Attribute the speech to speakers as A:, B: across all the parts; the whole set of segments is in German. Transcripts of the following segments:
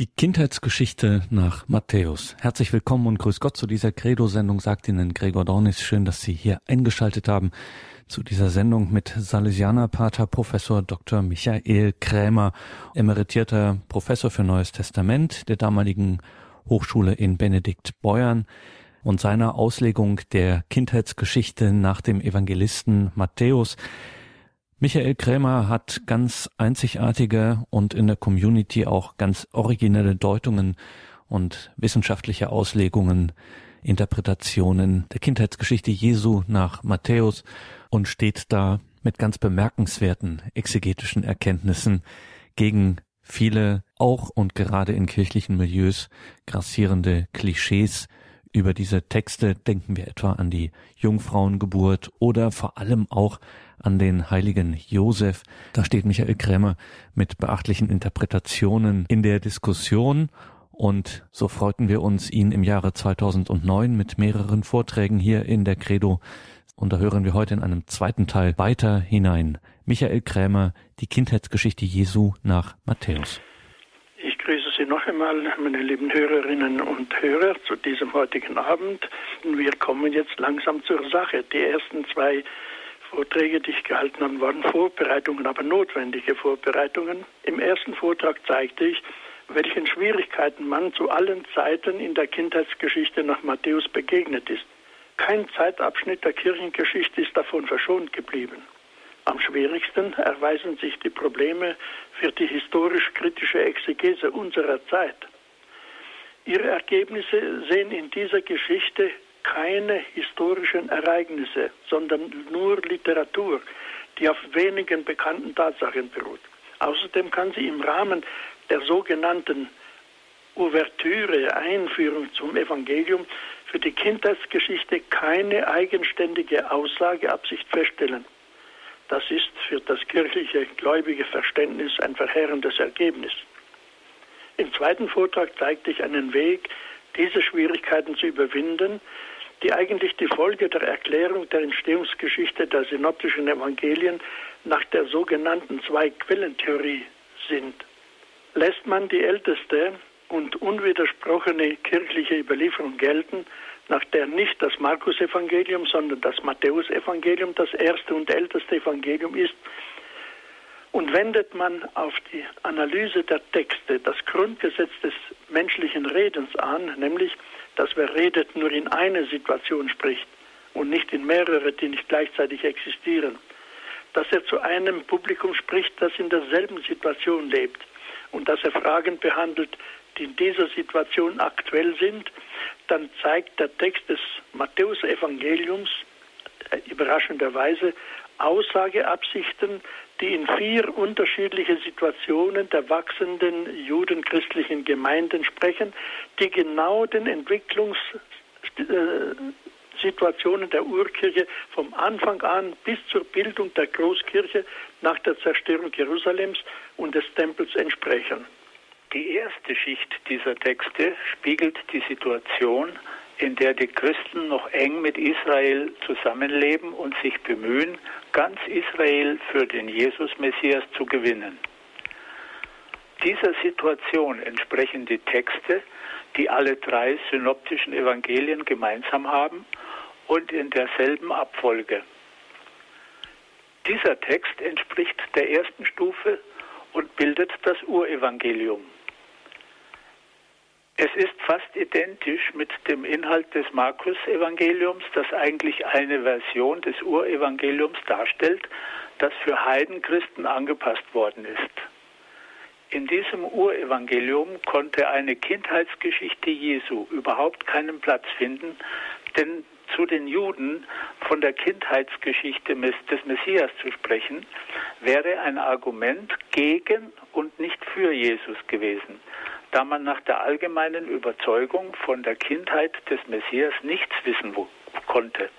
A: Die Kindheitsgeschichte nach Matthäus. Herzlich willkommen und grüß Gott zu dieser Credo-Sendung, sagt Ihnen Gregor Dornis. Schön, dass Sie hier eingeschaltet haben zu dieser Sendung mit Salesianerpater Professor Dr. Michael Krämer, emeritierter Professor für Neues Testament der damaligen Hochschule in Benedikt Beuern und seiner Auslegung der Kindheitsgeschichte nach dem Evangelisten Matthäus. Michael Krämer hat ganz einzigartige und in der Community auch ganz originelle Deutungen und wissenschaftliche Auslegungen, Interpretationen der Kindheitsgeschichte Jesu nach Matthäus und steht da mit ganz bemerkenswerten exegetischen Erkenntnissen gegen viele auch und gerade in kirchlichen Milieus grassierende Klischees über diese Texte. Denken wir etwa an die Jungfrauengeburt oder vor allem auch an den heiligen Josef. Da steht Michael Krämer mit beachtlichen Interpretationen in der Diskussion und so freuten wir uns, ihn im Jahre 2009 mit mehreren Vorträgen hier in der Credo und da hören wir heute in einem zweiten Teil weiter hinein. Michael Krämer, die Kindheitsgeschichte Jesu nach Matthäus.
B: Ich grüße Sie noch einmal, meine lieben Hörerinnen und Hörer, zu diesem heutigen Abend. Wir kommen jetzt langsam zur Sache. Die ersten zwei Vorträge, die ich gehalten habe, waren Vorbereitungen, aber notwendige Vorbereitungen. Im ersten Vortrag zeigte ich, welchen Schwierigkeiten man zu allen Zeiten in der Kindheitsgeschichte nach Matthäus begegnet ist. Kein Zeitabschnitt der Kirchengeschichte ist davon verschont geblieben. Am schwierigsten erweisen sich die Probleme für die historisch-kritische Exegese unserer Zeit. Ihre Ergebnisse sehen in dieser Geschichte keine historischen Ereignisse, sondern nur Literatur, die auf wenigen bekannten Tatsachen beruht. Außerdem kann sie im Rahmen der sogenannten Ouvertüre, Einführung zum Evangelium, für die Kindheitsgeschichte keine eigenständige Aussageabsicht feststellen. Das ist für das kirchliche gläubige Verständnis ein verheerendes Ergebnis. Im zweiten Vortrag zeigte ich einen Weg, diese Schwierigkeiten zu überwinden, die eigentlich die Folge der Erklärung der Entstehungsgeschichte der synoptischen Evangelien nach der sogenannten Zwei-Quellentheorie sind. Lässt man die älteste und unwidersprochene kirchliche Überlieferung gelten, nach der nicht das Markus-Evangelium, sondern das Matthäus-Evangelium das erste und älteste Evangelium ist, und wendet man auf die Analyse der Texte das Grundgesetz des menschlichen Redens an, nämlich dass wer redet nur in einer Situation spricht und nicht in mehrere, die nicht gleichzeitig existieren. Dass er zu einem Publikum spricht, das in derselben Situation lebt und dass er Fragen behandelt, die in dieser Situation aktuell sind, dann zeigt der Text des Matthäusevangeliums äh, überraschenderweise Aussageabsichten, die in vier unterschiedliche Situationen der wachsenden judenchristlichen Gemeinden sprechen, die genau den Entwicklungssituationen der Urkirche vom Anfang an bis zur Bildung der Großkirche nach der Zerstörung Jerusalems und des Tempels entsprechen.
C: Die erste Schicht dieser Texte spiegelt die Situation in der die Christen noch eng mit Israel zusammenleben und sich bemühen, ganz Israel für den Jesus-Messias zu gewinnen. Dieser Situation entsprechen die Texte, die alle drei synoptischen Evangelien gemeinsam haben und in derselben Abfolge. Dieser Text entspricht der ersten Stufe und bildet das Urevangelium. Es ist fast identisch mit dem Inhalt des Markus-Evangeliums, das eigentlich eine Version des Urevangeliums darstellt, das für Heidenchristen angepasst worden ist. In diesem Urevangelium konnte eine Kindheitsgeschichte Jesu überhaupt keinen Platz finden, denn zu den Juden von der Kindheitsgeschichte des Messias zu sprechen, wäre ein Argument gegen und nicht für Jesus gewesen da man nach der allgemeinen Überzeugung von der Kindheit des Messias nichts wissen konnte.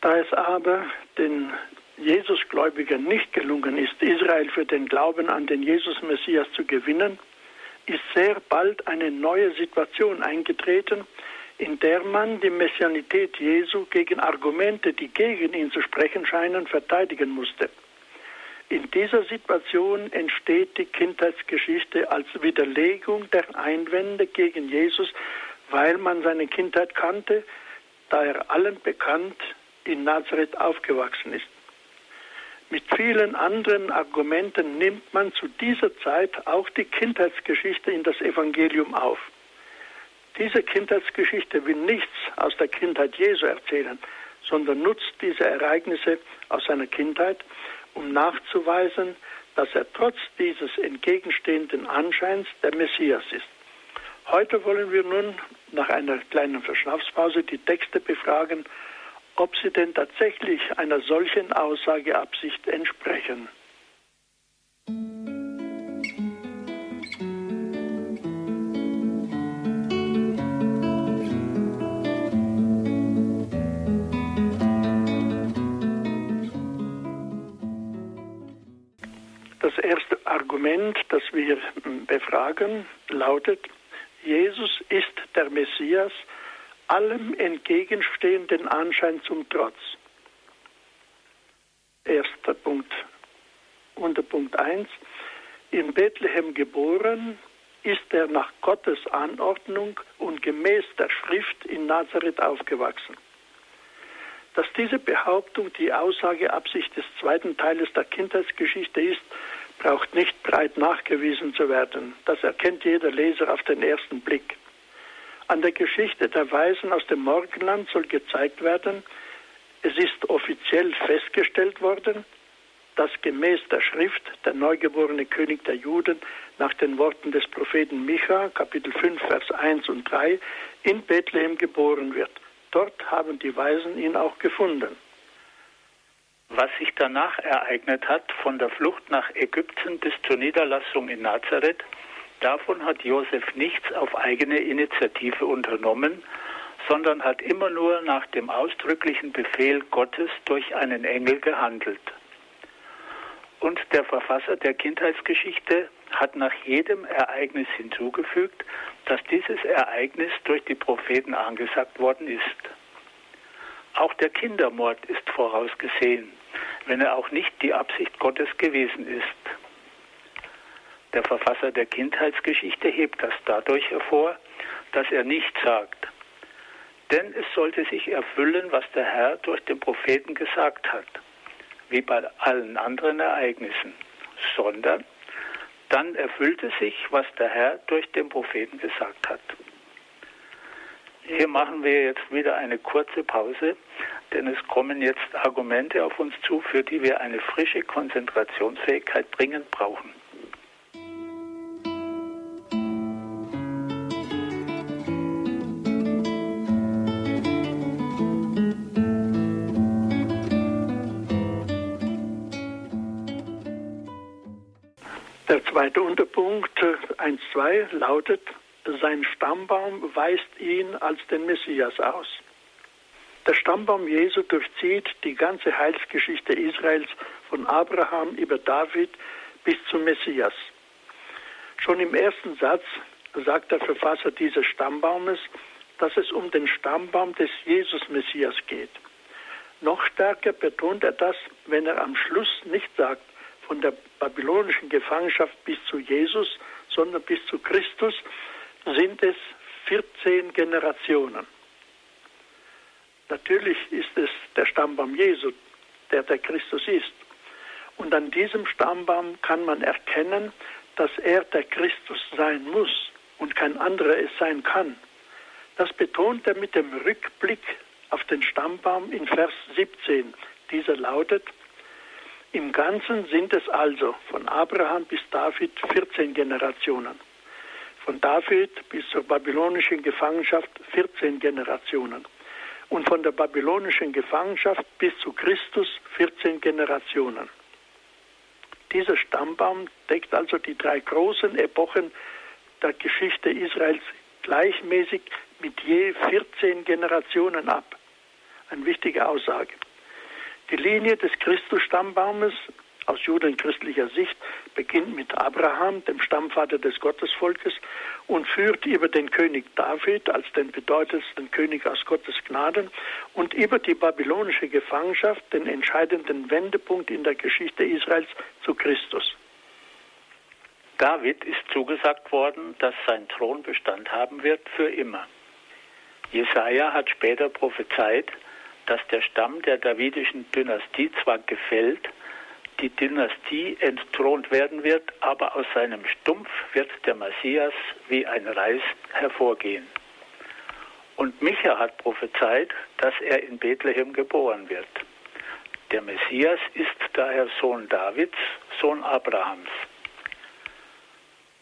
B: Da es aber den Jesusgläubigen nicht gelungen ist, Israel für den Glauben an den Jesus-Messias zu gewinnen, ist sehr bald eine neue Situation eingetreten, in der man die Messianität Jesu gegen Argumente, die gegen ihn zu sprechen scheinen, verteidigen musste. In dieser Situation entsteht die Kindheitsgeschichte als Widerlegung der Einwände gegen Jesus, weil man seine Kindheit kannte, da er allen bekannt in Nazareth aufgewachsen ist. Mit vielen anderen Argumenten nimmt man zu dieser Zeit auch die Kindheitsgeschichte in das Evangelium auf. Diese Kindheitsgeschichte will nichts aus der Kindheit Jesu erzählen, sondern nutzt diese Ereignisse aus seiner Kindheit, um nachzuweisen, dass er trotz dieses entgegenstehenden Anscheins der Messias ist. Heute wollen wir nun nach einer kleinen Verschnaufspause die Texte befragen ob sie denn tatsächlich einer solchen Aussageabsicht entsprechen. Das erste Argument, das wir befragen, lautet, Jesus ist der Messias, allem entgegenstehenden Anschein zum Trotz. Erster Punkt. Unter Punkt 1. In Bethlehem geboren ist er nach Gottes Anordnung und gemäß der Schrift in Nazareth aufgewachsen. Dass diese Behauptung die Aussageabsicht des zweiten Teiles der Kindheitsgeschichte ist, braucht nicht breit nachgewiesen zu werden. Das erkennt jeder Leser auf den ersten Blick. An der Geschichte der Weisen aus dem Morgenland soll gezeigt werden, es ist offiziell festgestellt worden, dass gemäß der Schrift der neugeborene König der Juden nach den Worten des Propheten Micha, Kapitel 5, Vers 1 und 3, in Bethlehem geboren wird. Dort haben die Weisen ihn auch gefunden.
C: Was sich danach ereignet hat, von der Flucht nach Ägypten bis zur Niederlassung in Nazareth, Davon hat Josef nichts auf eigene Initiative unternommen, sondern hat immer nur nach dem ausdrücklichen Befehl Gottes durch einen Engel gehandelt. Und der Verfasser der Kindheitsgeschichte hat nach jedem Ereignis hinzugefügt, dass dieses Ereignis durch die Propheten angesagt worden ist. Auch der Kindermord ist vorausgesehen, wenn er auch nicht die Absicht Gottes gewesen ist. Der Verfasser der Kindheitsgeschichte hebt das dadurch hervor, dass er nicht sagt, denn es sollte sich erfüllen, was der Herr durch den Propheten gesagt hat, wie bei allen anderen Ereignissen, sondern dann erfüllte sich, was der Herr durch den Propheten gesagt hat. Hier machen wir jetzt wieder eine kurze Pause, denn es kommen jetzt Argumente auf uns zu, für die wir eine frische Konzentrationsfähigkeit dringend brauchen.
B: zweite Unterpunkt 1.2 lautet, sein Stammbaum weist ihn als den Messias aus. Der Stammbaum Jesu durchzieht die ganze Heilsgeschichte Israels von Abraham über David bis zum Messias. Schon im ersten Satz sagt der Verfasser dieses Stammbaumes, dass es um den Stammbaum des Jesus-Messias geht. Noch stärker betont er das, wenn er am Schluss nicht sagt, von der babylonischen Gefangenschaft bis zu Jesus, sondern bis zu Christus sind es 14 Generationen. Natürlich ist es der Stammbaum Jesu, der der Christus ist. Und an diesem Stammbaum kann man erkennen, dass er der Christus sein muss und kein anderer es sein kann. Das betont er mit dem Rückblick auf den Stammbaum in Vers 17. Dieser lautet, im Ganzen sind es also von Abraham bis David 14 Generationen. Von David bis zur babylonischen Gefangenschaft 14 Generationen. Und von der babylonischen Gefangenschaft bis zu Christus 14 Generationen. Dieser Stammbaum deckt also die drei großen Epochen der Geschichte Israels gleichmäßig mit je 14 Generationen ab. Eine wichtige Aussage. Die Linie des Christusstammbaumes aus judenchristlicher Sicht beginnt mit Abraham, dem Stammvater des Gottesvolkes, und führt über den König David als den bedeutendsten König aus Gottes Gnaden und über die babylonische Gefangenschaft den entscheidenden Wendepunkt in der Geschichte Israels zu Christus.
C: David ist zugesagt worden, dass sein Thron Bestand haben wird für immer. Jesaja hat später prophezeit, dass der Stamm der davidischen Dynastie zwar gefällt, die Dynastie entthront werden wird, aber aus seinem Stumpf wird der Messias wie ein Reis hervorgehen. Und Micha hat prophezeit, dass er in Bethlehem geboren wird. Der Messias ist daher Sohn Davids, Sohn Abrahams.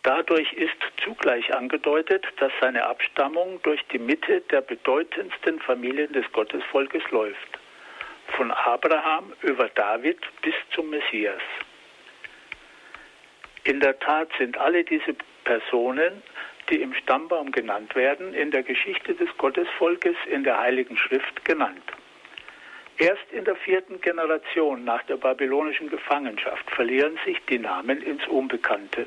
C: Dadurch ist zugleich angedeutet, dass seine Abstammung durch die Mitte der bedeutendsten Familien des Gottesvolkes läuft. Von Abraham über David bis zum Messias. In der Tat sind alle diese Personen, die im Stammbaum genannt werden, in der Geschichte des Gottesvolkes in der Heiligen Schrift genannt. Erst in der vierten Generation nach der babylonischen Gefangenschaft verlieren sich die Namen ins Unbekannte.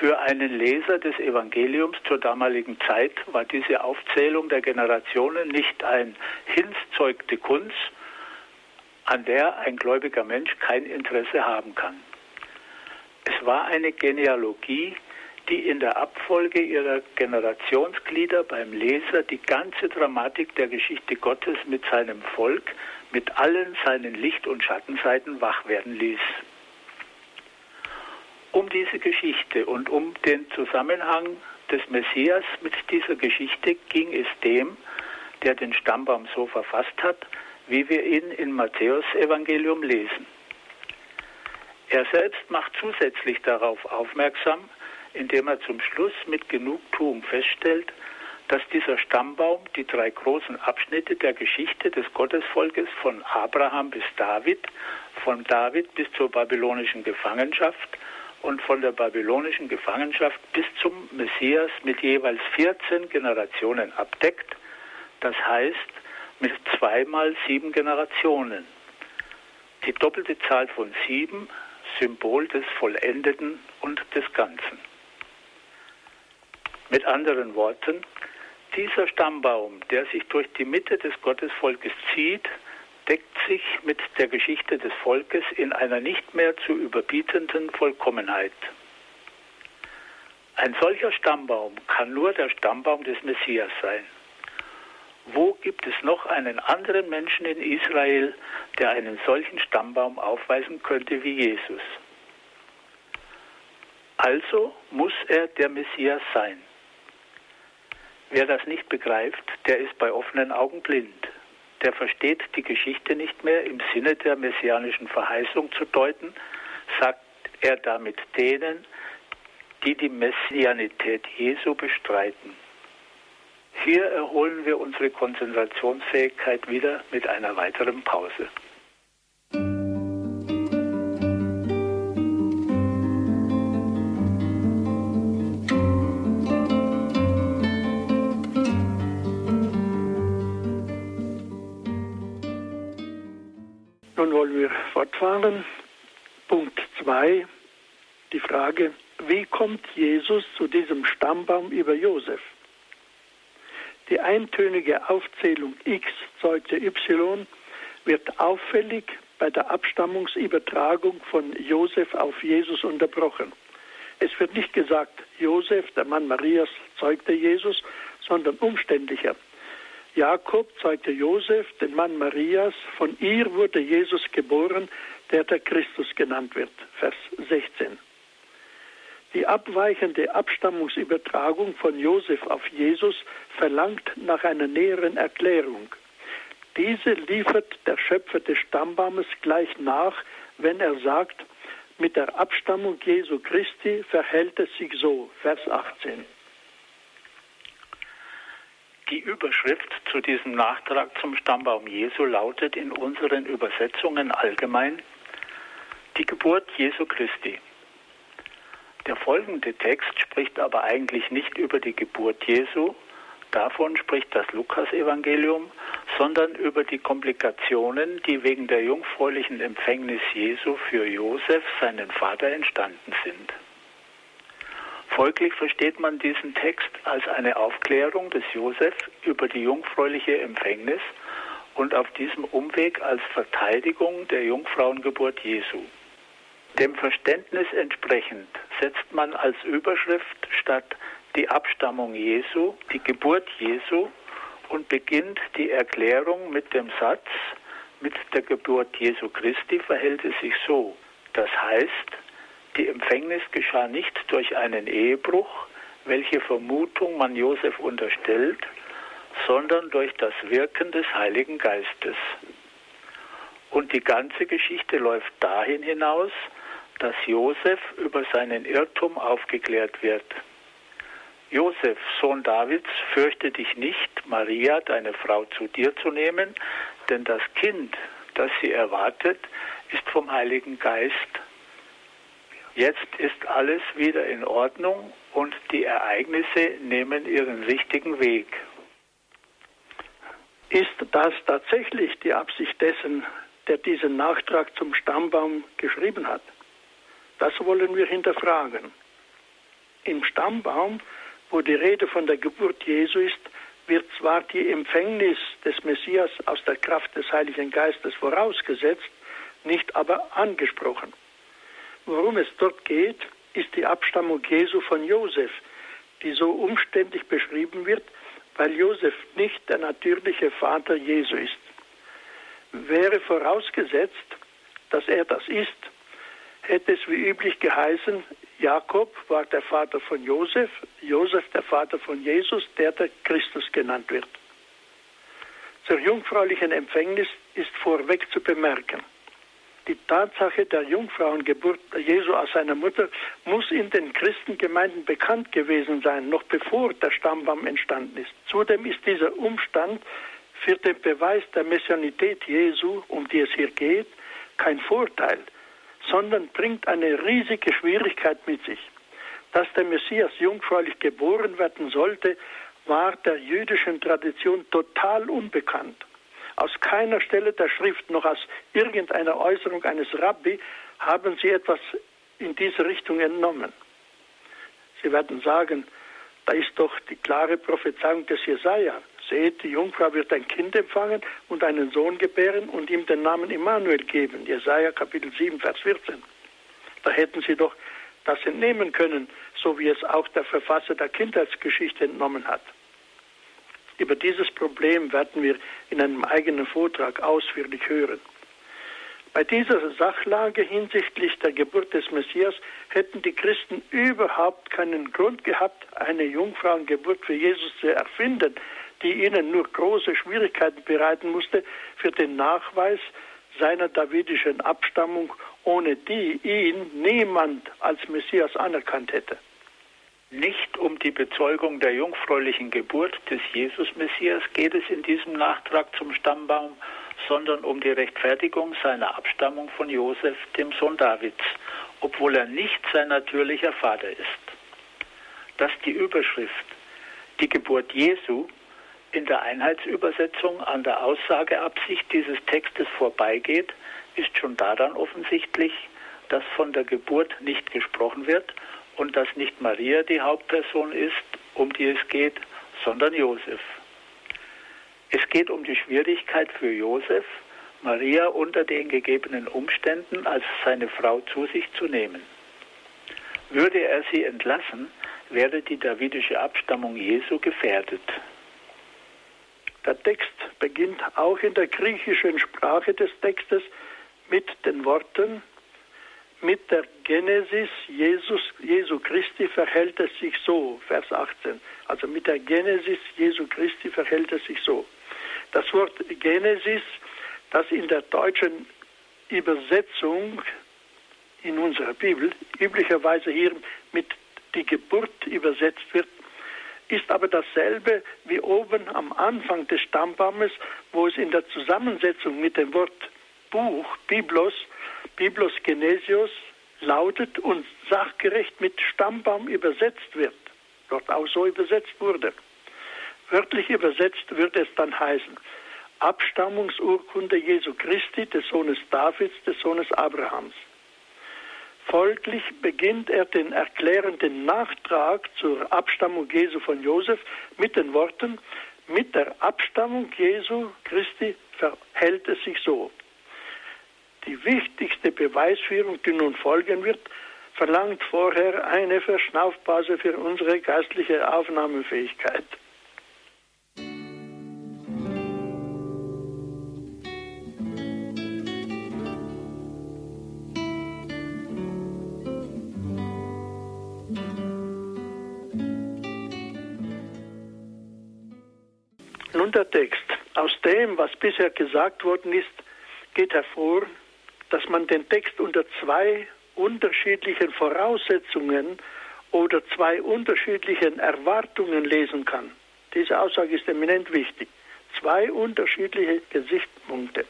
C: Für einen Leser des Evangeliums zur damaligen Zeit war diese Aufzählung der Generationen nicht ein hinzeugte Kunst, an der ein gläubiger Mensch kein Interesse haben kann. Es war eine Genealogie, die in der Abfolge ihrer Generationsglieder beim Leser die ganze Dramatik der Geschichte Gottes mit seinem Volk, mit allen seinen Licht- und Schattenseiten wach werden ließ. Um diese Geschichte und um den Zusammenhang des Messias mit dieser Geschichte ging es dem, der den Stammbaum so verfasst hat, wie wir ihn in Matthäus Evangelium lesen. Er selbst macht zusätzlich darauf aufmerksam, indem er zum Schluss mit Genugtuung feststellt, dass dieser Stammbaum die drei großen Abschnitte der Geschichte des Gottesvolkes von Abraham bis David, von David bis zur babylonischen Gefangenschaft und von der babylonischen Gefangenschaft bis zum Messias mit jeweils 14 Generationen abdeckt, das heißt mit zweimal sieben Generationen. Die doppelte Zahl von sieben, Symbol des Vollendeten und des Ganzen. Mit anderen Worten, dieser Stammbaum, der sich durch die Mitte des Gottesvolkes zieht, deckt sich mit der Geschichte des Volkes in einer nicht mehr zu überbietenden Vollkommenheit. Ein solcher Stammbaum kann nur der Stammbaum des Messias sein. Wo gibt es noch einen anderen Menschen in Israel, der einen solchen Stammbaum aufweisen könnte wie Jesus? Also muss er der Messias sein. Wer das nicht begreift, der ist bei offenen Augen blind der versteht die Geschichte nicht mehr im Sinne der messianischen Verheißung zu deuten, sagt er damit denen, die die Messianität Jesu bestreiten. Hier erholen wir unsere Konzentrationsfähigkeit wieder mit einer weiteren Pause.
B: Fortfahren. Punkt 2, die Frage, wie kommt Jesus zu diesem Stammbaum über Josef? Die eintönige Aufzählung X zeugte Y wird auffällig bei der Abstammungsübertragung von Josef auf Jesus unterbrochen. Es wird nicht gesagt, Josef, der Mann Marias, zeugte Jesus, sondern umständlicher. Jakob zeugte Josef, den Mann Marias, von ihr wurde Jesus geboren, der der Christus genannt wird. Vers 16. Die abweichende Abstammungsübertragung von Josef auf Jesus verlangt nach einer näheren Erklärung. Diese liefert der Schöpfer des Stammbaumes gleich nach, wenn er sagt, mit der Abstammung Jesu Christi verhält es sich so, Vers 18.
C: Die Überschrift zu diesem Nachtrag zum Stammbaum Jesu lautet in unseren Übersetzungen allgemein die Geburt Jesu Christi. Der folgende Text spricht aber eigentlich nicht über die Geburt Jesu, davon spricht das Lukas-Evangelium, sondern über die Komplikationen, die wegen der jungfräulichen Empfängnis Jesu für Josef, seinen Vater, entstanden sind. Folglich versteht man diesen Text als eine Aufklärung des Josef über die jungfräuliche Empfängnis und auf diesem Umweg als Verteidigung der Jungfrauengeburt Jesu. Dem Verständnis entsprechend setzt man als Überschrift statt die Abstammung Jesu, die Geburt Jesu und beginnt die Erklärung mit dem Satz, mit der Geburt Jesu Christi verhält es sich so. Das heißt, die Empfängnis geschah nicht durch einen Ehebruch, welche Vermutung man Josef unterstellt, sondern durch das Wirken des Heiligen Geistes. Und die ganze Geschichte läuft dahin hinaus, dass Josef über seinen Irrtum aufgeklärt wird. Josef, Sohn Davids, fürchte dich nicht, Maria, deine Frau, zu dir zu nehmen, denn das Kind, das sie erwartet, ist vom Heiligen Geist. Jetzt ist alles wieder in Ordnung und die Ereignisse nehmen ihren richtigen Weg.
B: Ist das tatsächlich die Absicht dessen, der diesen Nachtrag zum Stammbaum geschrieben hat? Das wollen wir hinterfragen. Im Stammbaum wo die Rede von der Geburt Jesu ist, wird zwar die Empfängnis des Messias aus der Kraft des Heiligen Geistes vorausgesetzt, nicht aber angesprochen. Worum es dort geht, ist die Abstammung Jesu von Josef, die so umständlich beschrieben wird, weil Josef nicht der natürliche Vater Jesu ist. Wäre vorausgesetzt, dass er das ist, hätte es wie üblich geheißen, Jakob war der Vater von Josef, Josef der Vater von Jesus, der der Christus genannt wird. Zur jungfräulichen Empfängnis ist vorweg zu bemerken. Die Tatsache der Jungfrauengeburt Jesu aus seiner Mutter muss in den Christengemeinden bekannt gewesen sein, noch bevor der Stammbaum entstanden ist. Zudem ist dieser Umstand für den Beweis der Messianität Jesu, um die es hier geht, kein Vorteil, sondern bringt eine riesige Schwierigkeit mit sich. Dass der Messias jungfräulich geboren werden sollte, war der jüdischen Tradition total unbekannt. Aus keiner Stelle der Schrift noch aus irgendeiner Äußerung eines Rabbi haben sie etwas in diese Richtung entnommen. Sie werden sagen, da ist doch die klare Prophezeiung des Jesaja. Seht, die Jungfrau wird ein Kind empfangen und einen Sohn gebären und ihm den Namen Immanuel geben. Jesaja Kapitel 7, Vers 14. Da hätten sie doch das entnehmen können, so wie es auch der Verfasser der Kindheitsgeschichte entnommen hat. Über dieses Problem werden wir in einem eigenen Vortrag ausführlich hören. Bei dieser Sachlage hinsichtlich der Geburt des Messias hätten die Christen überhaupt keinen Grund gehabt, eine Jungfrauengeburt für Jesus zu erfinden, die ihnen nur große Schwierigkeiten bereiten musste für den Nachweis seiner davidischen Abstammung, ohne die ihn niemand als Messias anerkannt hätte.
C: Nicht um die Bezeugung der jungfräulichen Geburt des Jesus-Messias geht es in diesem Nachtrag zum Stammbaum, sondern um die Rechtfertigung seiner Abstammung von Josef, dem Sohn Davids, obwohl er nicht sein natürlicher Vater ist. Dass die Überschrift die Geburt Jesu in der Einheitsübersetzung an der Aussageabsicht dieses Textes vorbeigeht, ist schon daran offensichtlich, dass von der Geburt nicht gesprochen wird und dass nicht Maria die Hauptperson ist, um die es geht, sondern Josef. Es geht um die Schwierigkeit für Josef, Maria unter den gegebenen Umständen als seine Frau zu sich zu nehmen. Würde er sie entlassen, wäre die davidische Abstammung Jesu gefährdet.
B: Der Text beginnt auch in der griechischen Sprache des Textes mit den Worten, mit der Genesis Jesus, Jesu Christi verhält es sich so, Vers 18. Also mit der Genesis Jesu Christi verhält es sich so. Das Wort Genesis, das in der deutschen Übersetzung in unserer Bibel üblicherweise hier mit die Geburt übersetzt wird, ist aber dasselbe wie oben am Anfang des Stammbaumes, wo es in der Zusammensetzung mit dem Wort Buch, Biblos, Biblos Genesios lautet und sachgerecht mit Stammbaum übersetzt wird, dort auch so übersetzt wurde. Wörtlich übersetzt würde es dann heißen, Abstammungsurkunde Jesu Christi, des Sohnes Davids, des Sohnes Abrahams. Folglich beginnt er den erklärenden Nachtrag zur Abstammung Jesu von Josef mit den Worten, mit der Abstammung Jesu Christi verhält es sich so. Die wichtigste Beweisführung, die nun folgen wird, verlangt vorher eine Verschnaufpause für unsere geistliche Aufnahmefähigkeit. Nun der Text. Aus dem, was bisher gesagt worden ist, geht hervor, dass man den Text unter zwei unterschiedlichen Voraussetzungen oder zwei unterschiedlichen Erwartungen lesen kann. Diese Aussage ist eminent wichtig. Zwei unterschiedliche Gesichtspunkte.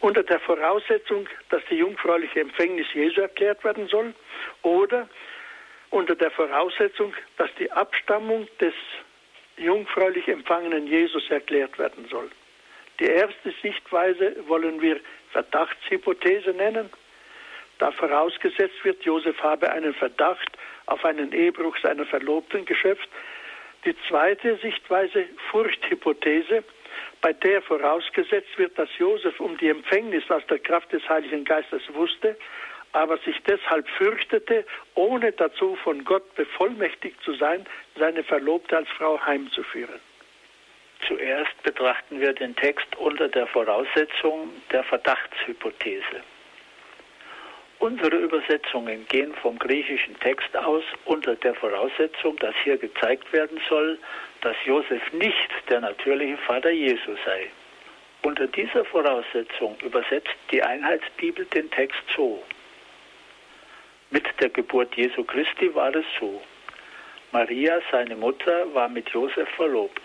B: Unter der Voraussetzung, dass die jungfräuliche Empfängnis Jesu erklärt werden soll oder unter der Voraussetzung, dass die Abstammung des jungfräulich empfangenen Jesus erklärt werden soll. Die erste Sichtweise wollen wir Verdachtshypothese nennen da vorausgesetzt wird, Josef habe einen Verdacht auf einen Ehebruch seiner Verlobten geschöpft. Die zweite Sichtweise, Furchthypothese, bei der vorausgesetzt wird, dass Josef um die Empfängnis aus der Kraft des Heiligen Geistes wusste, aber sich deshalb fürchtete, ohne dazu von Gott bevollmächtigt zu sein, seine Verlobte als Frau heimzuführen.
C: Zuerst betrachten wir den Text unter der Voraussetzung der Verdachtshypothese. Unsere Übersetzungen gehen vom griechischen Text aus unter der Voraussetzung, dass hier gezeigt werden soll, dass Josef nicht der natürliche Vater Jesu sei. Unter dieser Voraussetzung übersetzt die Einheitsbibel den Text so. Mit der Geburt Jesu Christi war es so. Maria, seine Mutter, war mit Josef verlobt.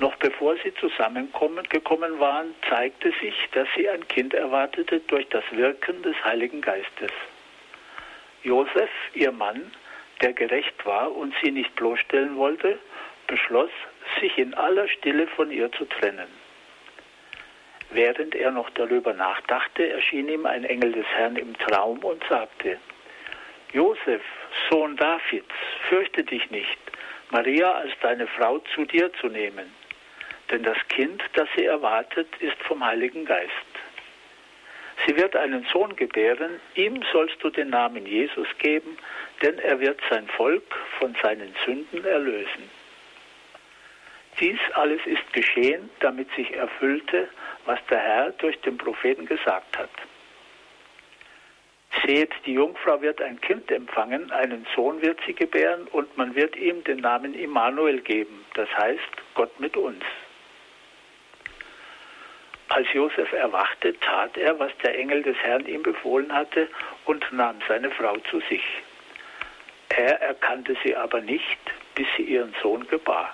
C: Noch bevor sie zusammengekommen waren, zeigte sich, dass sie ein Kind erwartete durch das Wirken des Heiligen Geistes. Josef, ihr Mann, der gerecht war und sie nicht bloßstellen wollte, beschloss, sich in aller Stille von ihr zu trennen. Während er noch darüber nachdachte, erschien ihm ein Engel des Herrn im Traum und sagte, Josef, Sohn Davids, fürchte dich nicht, Maria als deine Frau zu dir zu nehmen denn das Kind, das sie erwartet, ist vom Heiligen Geist. Sie wird einen Sohn gebären, ihm sollst du den Namen Jesus geben, denn er wird sein Volk von seinen Sünden erlösen. Dies alles ist geschehen, damit sich erfüllte, was der Herr durch den Propheten gesagt hat. Seht, die Jungfrau wird ein Kind empfangen, einen Sohn wird sie gebären und man wird ihm den Namen Immanuel geben, das heißt Gott mit uns. Als Josef erwachte, tat er, was der Engel des Herrn ihm befohlen hatte, und nahm seine Frau zu sich. Er erkannte sie aber nicht, bis sie ihren Sohn gebar.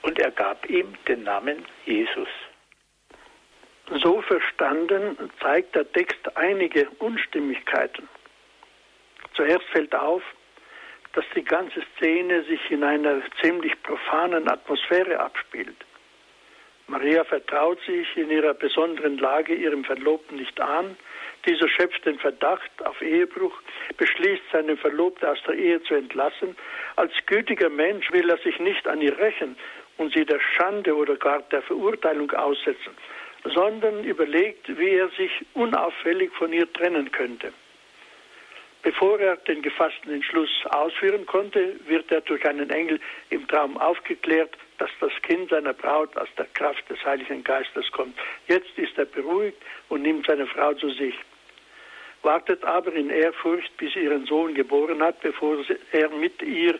C: Und er gab ihm den Namen Jesus.
B: So verstanden zeigt der Text einige Unstimmigkeiten. Zuerst fällt auf, dass die ganze Szene sich in einer ziemlich profanen Atmosphäre abspielt. Maria vertraut sich in ihrer besonderen Lage ihrem Verlobten nicht an. Dieser schöpft den Verdacht auf Ehebruch, beschließt, seinen Verlobten aus der Ehe zu entlassen. Als gütiger Mensch will er sich nicht an ihr rächen und sie der Schande oder gar der Verurteilung aussetzen, sondern überlegt, wie er sich unauffällig von ihr trennen könnte. Bevor er den gefassten Entschluss ausführen konnte, wird er durch einen Engel im Traum aufgeklärt, dass das Kind seiner Braut aus der Kraft des Heiligen Geistes kommt. Jetzt ist er beruhigt und nimmt seine Frau zu sich. Wartet aber in Ehrfurcht, bis er ihren Sohn geboren hat, bevor er mit ihr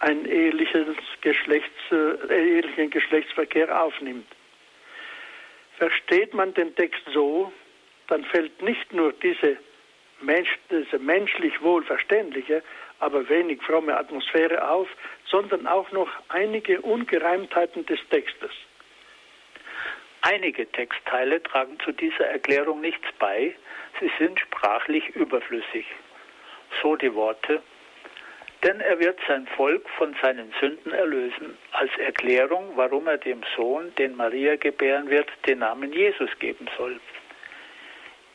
B: einen ehelichen, Geschlechts, äh, ehelichen Geschlechtsverkehr aufnimmt. Versteht man den Text so, dann fällt nicht nur diese, Mensch, diese menschlich wohlverständliche, aber wenig fromme Atmosphäre auf, sondern auch noch einige Ungereimtheiten des Textes.
C: Einige Textteile tragen zu dieser Erklärung nichts bei, sie sind sprachlich überflüssig. So die Worte, denn er wird sein Volk von seinen Sünden erlösen, als Erklärung, warum er dem Sohn, den Maria gebären wird, den Namen Jesus geben soll.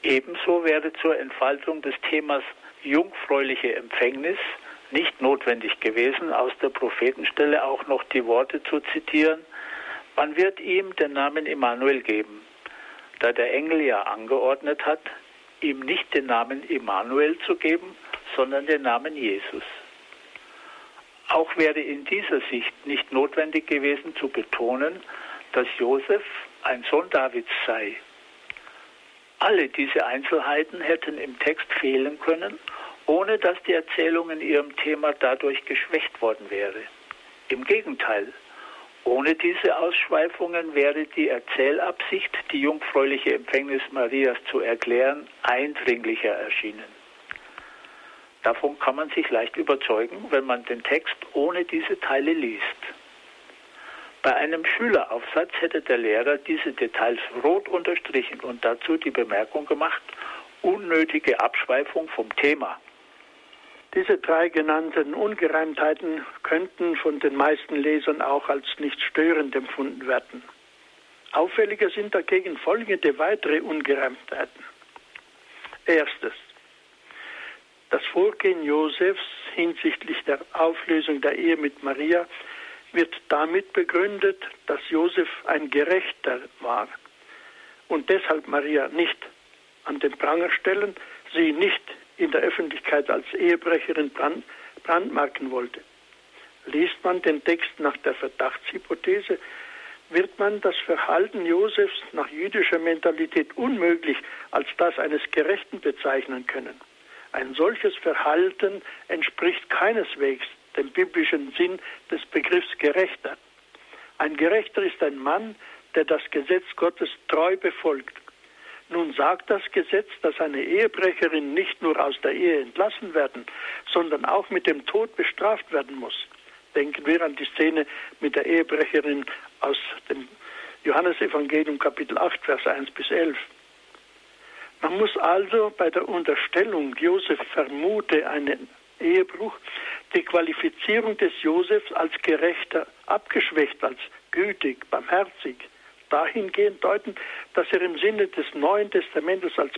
C: Ebenso wäre zur Entfaltung des Themas jungfräuliche Empfängnis nicht notwendig gewesen, aus der Prophetenstelle auch noch die Worte zu zitieren, man wird ihm den Namen Immanuel geben, da der Engel ja angeordnet hat, ihm nicht den Namen Immanuel zu geben, sondern den Namen Jesus. Auch wäre in dieser Sicht nicht notwendig gewesen zu betonen, dass Josef ein Sohn Davids sei. Alle diese Einzelheiten hätten im Text fehlen können, ohne dass die Erzählung in ihrem Thema dadurch geschwächt worden wäre. Im Gegenteil, ohne diese Ausschweifungen wäre die Erzählabsicht, die jungfräuliche Empfängnis Marias zu erklären, eindringlicher erschienen. Davon kann man sich leicht überzeugen, wenn man den Text ohne diese Teile liest. Bei einem Schüleraufsatz hätte der Lehrer diese Details rot unterstrichen und dazu die Bemerkung gemacht, unnötige Abschweifung vom Thema.
B: Diese drei genannten Ungereimtheiten könnten von den meisten Lesern auch als nicht störend empfunden werden. Auffälliger sind dagegen folgende weitere Ungereimtheiten. Erstes. Das Vorgehen Josefs hinsichtlich der Auflösung der Ehe mit Maria wird damit begründet, dass Josef ein Gerechter war und deshalb Maria nicht an den Pranger stellen, sie nicht in der Öffentlichkeit als Ehebrecherin brand, brandmarken wollte. Liest man den Text nach der Verdachtshypothese, wird man das Verhalten Josefs nach jüdischer Mentalität unmöglich als das eines Gerechten bezeichnen können. Ein solches Verhalten entspricht keineswegs dem biblischen Sinn des Begriffs Gerechter. Ein Gerechter ist ein Mann, der das Gesetz Gottes treu befolgt nun sagt das Gesetz, dass eine Ehebrecherin nicht nur aus der Ehe entlassen werden, sondern auch mit dem Tod bestraft werden muss. Denken wir an die Szene mit der Ehebrecherin aus dem Johannesevangelium Kapitel 8, Vers 1 bis 11. Man muss also bei der Unterstellung, Josef vermute einen Ehebruch, die Qualifizierung des Josefs als Gerechter abgeschwächt, als gütig, barmherzig, dahingehend deuten, dass er im Sinne des Neuen Testamentes als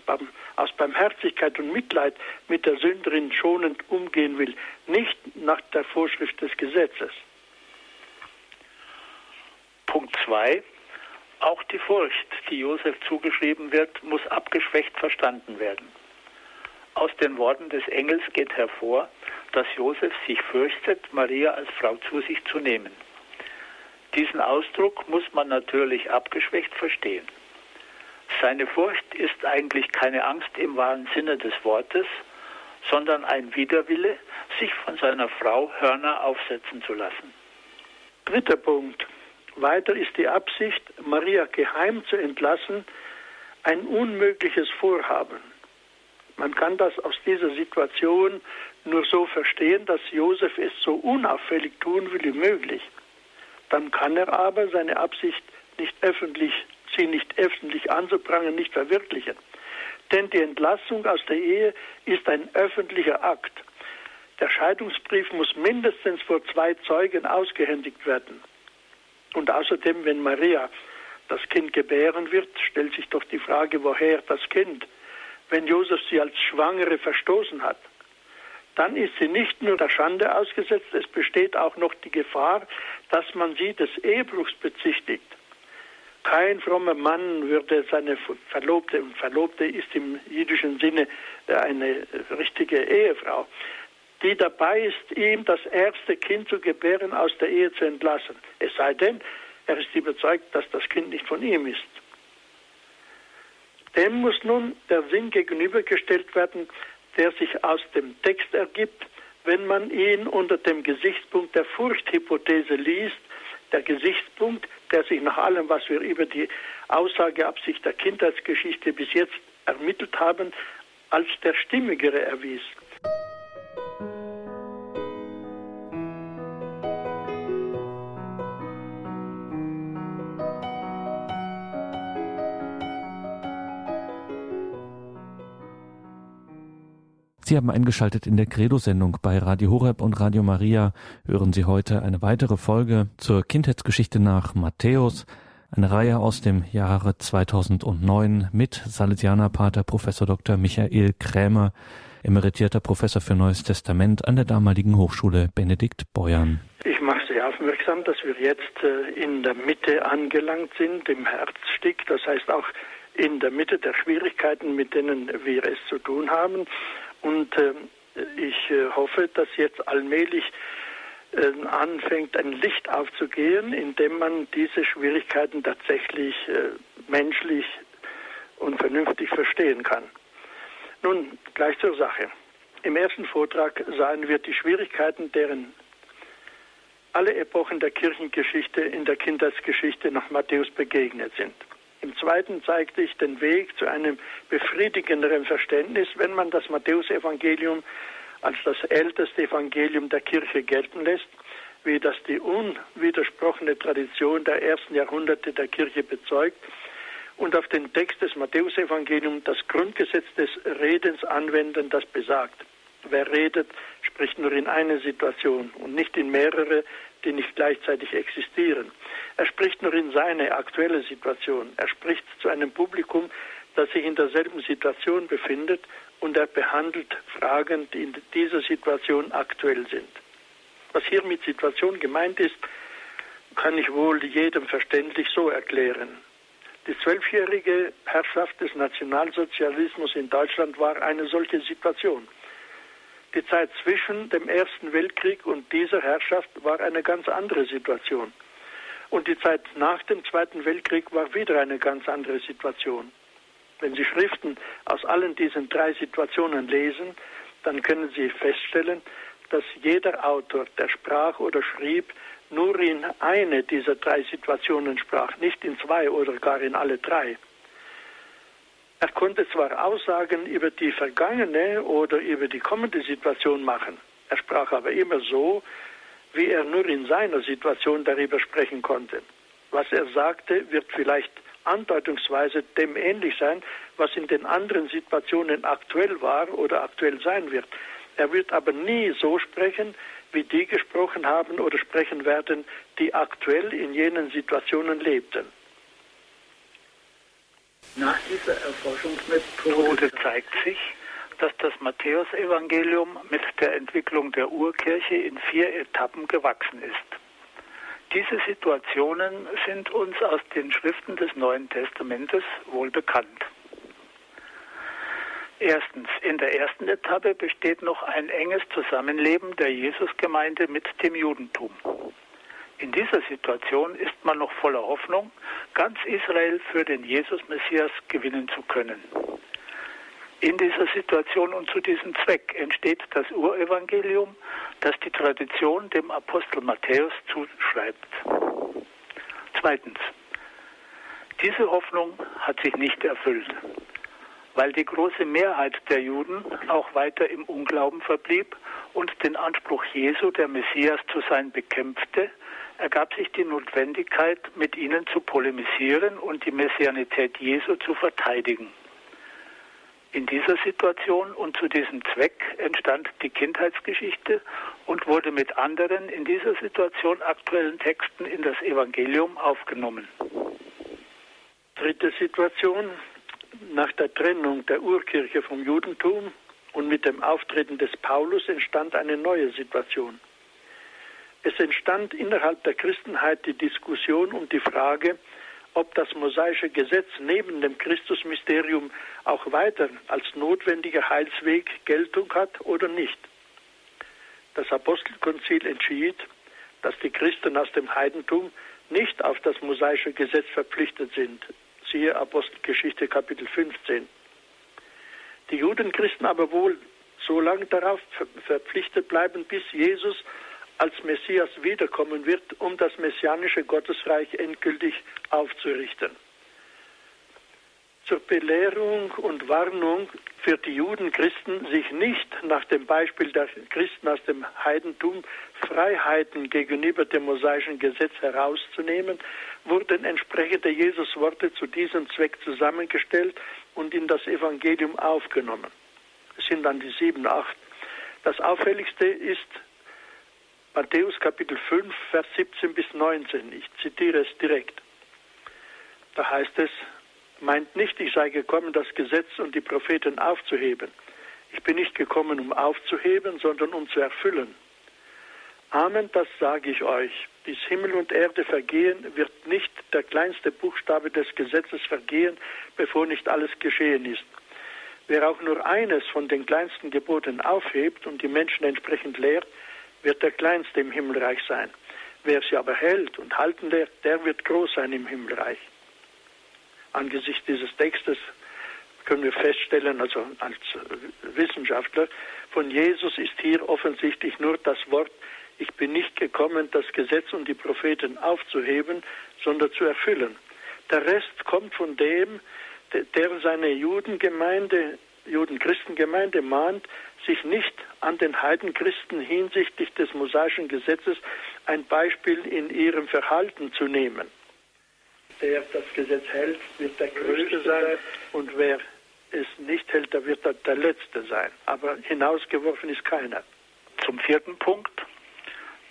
B: aus Barmherzigkeit und Mitleid mit der Sünderin schonend umgehen will, nicht nach der Vorschrift des Gesetzes.
C: Punkt 2. Auch die Furcht, die Josef zugeschrieben wird, muss abgeschwächt verstanden werden. Aus den Worten des Engels geht hervor, dass Josef sich fürchtet, Maria als Frau zu sich zu nehmen. Diesen Ausdruck muss man natürlich abgeschwächt verstehen. Seine Furcht ist eigentlich keine Angst im wahren Sinne des Wortes, sondern ein Widerwille, sich von seiner Frau Hörner aufsetzen zu lassen.
B: Dritter Punkt. Weiter ist die Absicht, Maria geheim zu entlassen, ein unmögliches Vorhaben. Man kann das aus dieser Situation nur so verstehen, dass Josef es so unauffällig tun will wie möglich. Dann kann er aber seine Absicht nicht öffentlich, sie nicht öffentlich anzuprangern, nicht verwirklichen. Denn die Entlassung aus der Ehe ist ein öffentlicher Akt. Der Scheidungsbrief muss mindestens vor zwei Zeugen ausgehändigt werden. Und außerdem, wenn Maria das Kind gebären wird, stellt sich doch die Frage, woher das Kind, wenn Josef sie als Schwangere verstoßen hat dann ist sie nicht nur der Schande ausgesetzt, es besteht auch noch die Gefahr, dass man sie des Ehebruchs bezichtigt. Kein frommer Mann würde seine Verlobte, und Verlobte ist im jüdischen Sinne eine richtige Ehefrau, die dabei ist, ihm das erste Kind zu gebären, aus der Ehe zu entlassen. Es sei denn, er ist überzeugt, dass das Kind nicht von ihm ist. Dem muss nun der Sinn gegenübergestellt werden, der sich aus dem Text ergibt, wenn man ihn unter dem Gesichtspunkt der Furchthypothese liest, der Gesichtspunkt, der sich nach allem, was wir über die Aussageabsicht der Kindheitsgeschichte bis jetzt ermittelt haben, als der stimmigere erwies.
A: Sie haben eingeschaltet in der Credo-Sendung bei Radio Horeb und Radio Maria. Hören Sie heute eine weitere Folge zur Kindheitsgeschichte nach Matthäus, eine Reihe aus dem Jahre 2009 mit Salesianerpater Professor Dr. Michael Krämer, emeritierter Professor für Neues Testament an der damaligen Hochschule Benedikt Beuern.
B: Ich mache Sie aufmerksam, dass wir jetzt äh, in der Mitte angelangt sind, im Herzstück, das heißt auch in der Mitte der Schwierigkeiten, mit denen wir es zu tun haben. Und äh, ich äh, hoffe, dass jetzt allmählich äh, anfängt, ein Licht aufzugehen, indem man diese Schwierigkeiten tatsächlich äh, menschlich und vernünftig verstehen kann. Nun, gleich zur Sache. Im ersten Vortrag sahen wir die Schwierigkeiten, deren alle Epochen der Kirchengeschichte in der Kindheitsgeschichte nach Matthäus begegnet sind. Im zweiten zeigte ich den Weg zu einem befriedigenderen Verständnis, wenn man das Matthäusevangelium als das älteste Evangelium der Kirche gelten lässt, wie das die unwidersprochene Tradition der ersten Jahrhunderte der Kirche bezeugt und auf den Text des Matthäusevangeliums das Grundgesetz des Redens anwenden, das besagt. Wer redet, spricht nur in eine Situation und nicht in mehrere, die nicht gleichzeitig existieren. Er spricht nur in seine aktuelle Situation. Er spricht zu einem Publikum, das sich in derselben Situation befindet und er behandelt Fragen, die in dieser Situation aktuell sind. Was hier mit Situation gemeint ist, kann ich wohl jedem verständlich so erklären. Die zwölfjährige Herrschaft des Nationalsozialismus in Deutschland war eine solche Situation. Die Zeit zwischen dem Ersten Weltkrieg und dieser Herrschaft war eine ganz andere Situation. Und die Zeit nach dem Zweiten Weltkrieg war wieder eine ganz andere Situation. Wenn Sie Schriften aus allen diesen drei Situationen lesen, dann können Sie feststellen, dass jeder Autor, der sprach oder schrieb, nur in eine dieser drei Situationen sprach, nicht in zwei oder gar in alle drei. Er konnte zwar Aussagen über die vergangene oder über die kommende Situation machen, er sprach aber immer so, wie er nur in seiner Situation darüber sprechen konnte. Was er sagte, wird vielleicht andeutungsweise dem ähnlich sein, was in den anderen Situationen aktuell war oder aktuell sein wird. Er wird aber nie so sprechen, wie die gesprochen haben oder sprechen werden, die aktuell in jenen Situationen lebten.
C: Nach dieser Erforschungsmethode zeigt sich, dass das Matthäusevangelium mit der Entwicklung der Urkirche in vier Etappen gewachsen ist. Diese Situationen sind uns aus den Schriften des Neuen Testamentes wohl bekannt. Erstens, in der ersten Etappe besteht noch ein enges Zusammenleben der Jesusgemeinde mit dem Judentum. In dieser Situation ist man noch voller Hoffnung, ganz Israel für den Jesus-Messias gewinnen zu können. In dieser Situation und zu diesem Zweck entsteht das Urevangelium, das die Tradition dem Apostel Matthäus zuschreibt. Zweitens. Diese Hoffnung hat sich nicht erfüllt, weil die große Mehrheit der Juden auch weiter im Unglauben verblieb und den Anspruch Jesu, der Messias zu sein, bekämpfte, ergab sich die Notwendigkeit, mit ihnen zu polemisieren und die Messianität Jesu zu verteidigen. In dieser Situation und zu diesem Zweck entstand die Kindheitsgeschichte und wurde mit anderen in dieser Situation aktuellen Texten in das Evangelium aufgenommen.
B: Dritte Situation. Nach der Trennung der Urkirche vom Judentum und mit dem Auftreten des Paulus entstand eine neue Situation. Es entstand innerhalb der Christenheit die Diskussion um die Frage, ob das mosaische Gesetz neben dem Christusmysterium auch weiter als notwendiger Heilsweg Geltung hat oder nicht. Das Apostelkonzil entschied, dass die Christen aus dem Heidentum nicht auf das mosaische Gesetz verpflichtet sind. Siehe Apostelgeschichte Kapitel 15. Die Judenchristen aber wohl so lange darauf verpflichtet bleiben, bis Jesus als Messias wiederkommen wird, um das messianische Gottesreich endgültig aufzurichten. Zur Belehrung und Warnung für die Judenchristen, sich nicht nach dem Beispiel der Christen aus dem Heidentum Freiheiten gegenüber dem mosaischen Gesetz herauszunehmen, wurden entsprechende Jesusworte zu diesem Zweck zusammengestellt und in das Evangelium aufgenommen. Es sind dann die sieben, acht. Das Auffälligste ist Matthäus Kapitel 5, Vers 17 bis 19. Ich zitiere es direkt. Da heißt es, meint nicht, ich sei gekommen, das Gesetz und die Propheten aufzuheben. Ich bin nicht gekommen, um aufzuheben, sondern um zu erfüllen. Amen, das sage ich euch. Bis Himmel und Erde vergehen, wird nicht der kleinste Buchstabe des Gesetzes vergehen, bevor nicht alles geschehen ist. Wer auch nur eines von den kleinsten Geboten aufhebt und die Menschen entsprechend lehrt, wird der Kleinste im Himmelreich sein. Wer sie aber hält und halten lehrt, der wird groß sein im Himmelreich. Angesichts dieses Textes können wir feststellen, also als Wissenschaftler, von Jesus ist hier offensichtlich nur das Wort ich bin nicht gekommen, das Gesetz und die Propheten aufzuheben, sondern zu erfüllen. Der Rest kommt von dem, der seine Judengemeinde, Judenchristengemeinde mahnt, sich nicht an den Heidenchristen hinsichtlich des mosaischen Gesetzes ein Beispiel in ihrem Verhalten zu nehmen. Der das Gesetz hält, wird der Größte sein und wer es nicht hält, der wird der Letzte sein. Aber hinausgeworfen ist keiner.
C: Zum vierten Punkt.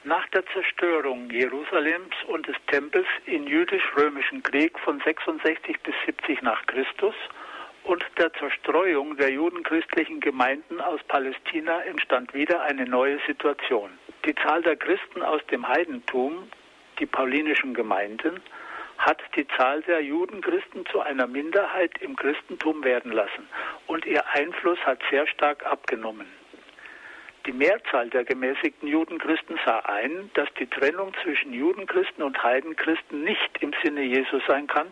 C: Nach der Zerstörung Jerusalems und des Tempels im jüdisch-römischen Krieg von 66 bis 70 nach Christus und der Zerstreuung der judenchristlichen Gemeinden aus Palästina entstand wieder eine neue Situation. Die Zahl der Christen aus dem Heidentum, die paulinischen Gemeinden, hat die Zahl der Judenchristen zu einer Minderheit im Christentum werden lassen und ihr Einfluss hat sehr stark abgenommen. Die Mehrzahl der gemäßigten Judenchristen sah ein, dass die Trennung zwischen Judenchristen und Heidenchristen nicht im Sinne Jesu sein kann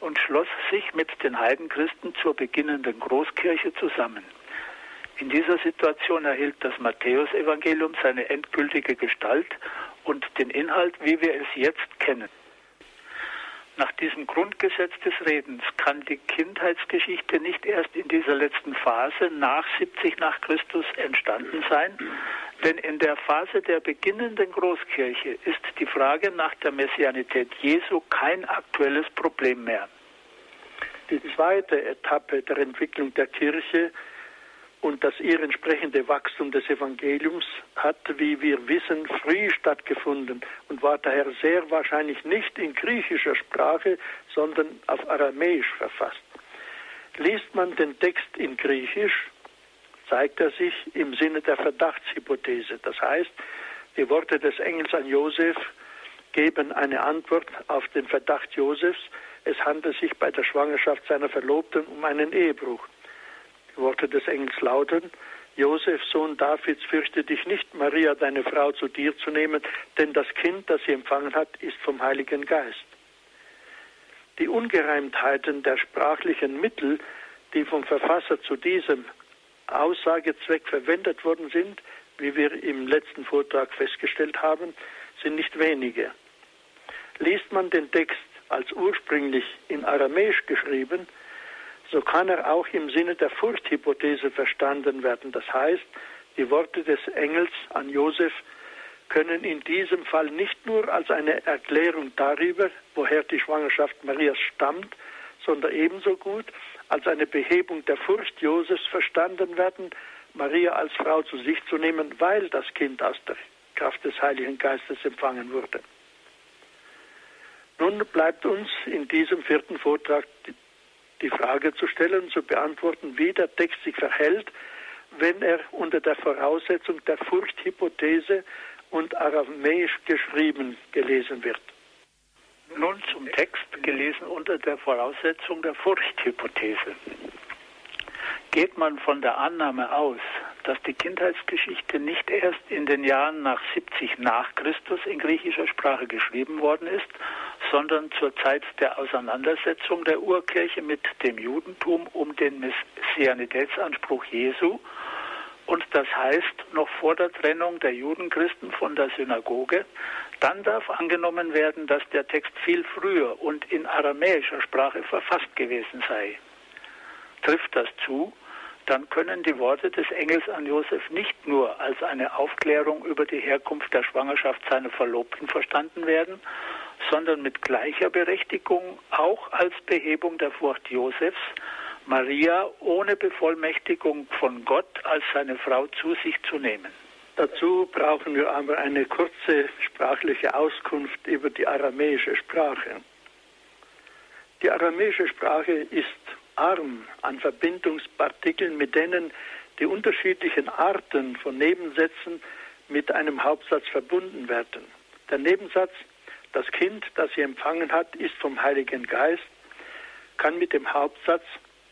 C: und schloss sich mit den Heidenchristen zur beginnenden Großkirche zusammen. In dieser Situation erhielt das Matthäusevangelium seine endgültige Gestalt und den Inhalt, wie wir es jetzt kennen. Nach diesem Grundgesetz des Redens kann die Kindheitsgeschichte nicht erst in dieser letzten Phase nach 70 nach Christus entstanden sein, denn in der Phase der beginnenden Großkirche ist die Frage nach der Messianität Jesu kein aktuelles Problem mehr.
B: Die zweite Etappe der Entwicklung der Kirche und das ihr entsprechende Wachstum des Evangeliums hat, wie wir wissen, früh stattgefunden und war daher sehr wahrscheinlich nicht in griechischer Sprache, sondern auf Aramäisch verfasst. Liest man den Text in Griechisch, zeigt er sich im Sinne der Verdachtshypothese. Das heißt, die Worte des Engels an Josef geben eine Antwort auf den Verdacht Josefs, es handelt sich bei der Schwangerschaft seiner Verlobten um einen Ehebruch. Die Worte des Engels lauten, Josef, Sohn Davids, fürchte dich nicht, Maria, deine Frau, zu dir zu nehmen, denn das Kind, das sie empfangen hat, ist vom Heiligen Geist. Die Ungereimtheiten der sprachlichen Mittel, die vom Verfasser zu diesem Aussagezweck verwendet worden sind, wie wir im letzten Vortrag festgestellt haben, sind nicht wenige. Liest man den Text als ursprünglich in Aramäisch geschrieben, so kann er auch im Sinne der Furchthypothese verstanden werden. Das heißt, die Worte des Engels an Josef können in diesem Fall nicht nur als eine Erklärung darüber, woher die Schwangerschaft Marias stammt, sondern ebenso gut als eine Behebung der Furcht Josefs verstanden werden, Maria als Frau zu sich zu nehmen, weil das Kind aus der Kraft des Heiligen Geistes empfangen wurde. Nun bleibt uns in diesem vierten Vortrag die Frage zu stellen zu beantworten, wie der Text sich verhält, wenn er unter der Voraussetzung der Furchthypothese und aramäisch geschrieben gelesen wird.
C: Nun zum Text gelesen unter der Voraussetzung der Furchthypothese. Geht man von der Annahme aus, dass die Kindheitsgeschichte nicht erst in den Jahren nach 70 nach Christus in griechischer Sprache geschrieben worden ist, sondern zur Zeit der Auseinandersetzung der Urkirche mit dem Judentum um den Messianitätsanspruch Jesu und das heißt noch vor der Trennung der Judenchristen von der Synagoge, dann darf angenommen werden, dass der Text viel früher und in aramäischer Sprache verfasst gewesen sei. Trifft das zu, dann können die Worte des Engels an Josef nicht nur als eine Aufklärung über die Herkunft der Schwangerschaft seiner Verlobten verstanden werden, sondern mit gleicher Berechtigung auch als Behebung der Furcht Josefs, Maria ohne Bevollmächtigung von Gott als seine Frau zu sich zu nehmen.
B: Dazu brauchen wir aber eine kurze sprachliche Auskunft über die aramäische Sprache. Die aramäische Sprache ist arm an Verbindungspartikeln, mit denen die unterschiedlichen Arten von Nebensätzen mit einem Hauptsatz verbunden werden. Der Nebensatz, das Kind, das sie empfangen hat, ist vom Heiligen Geist, kann mit dem Hauptsatz,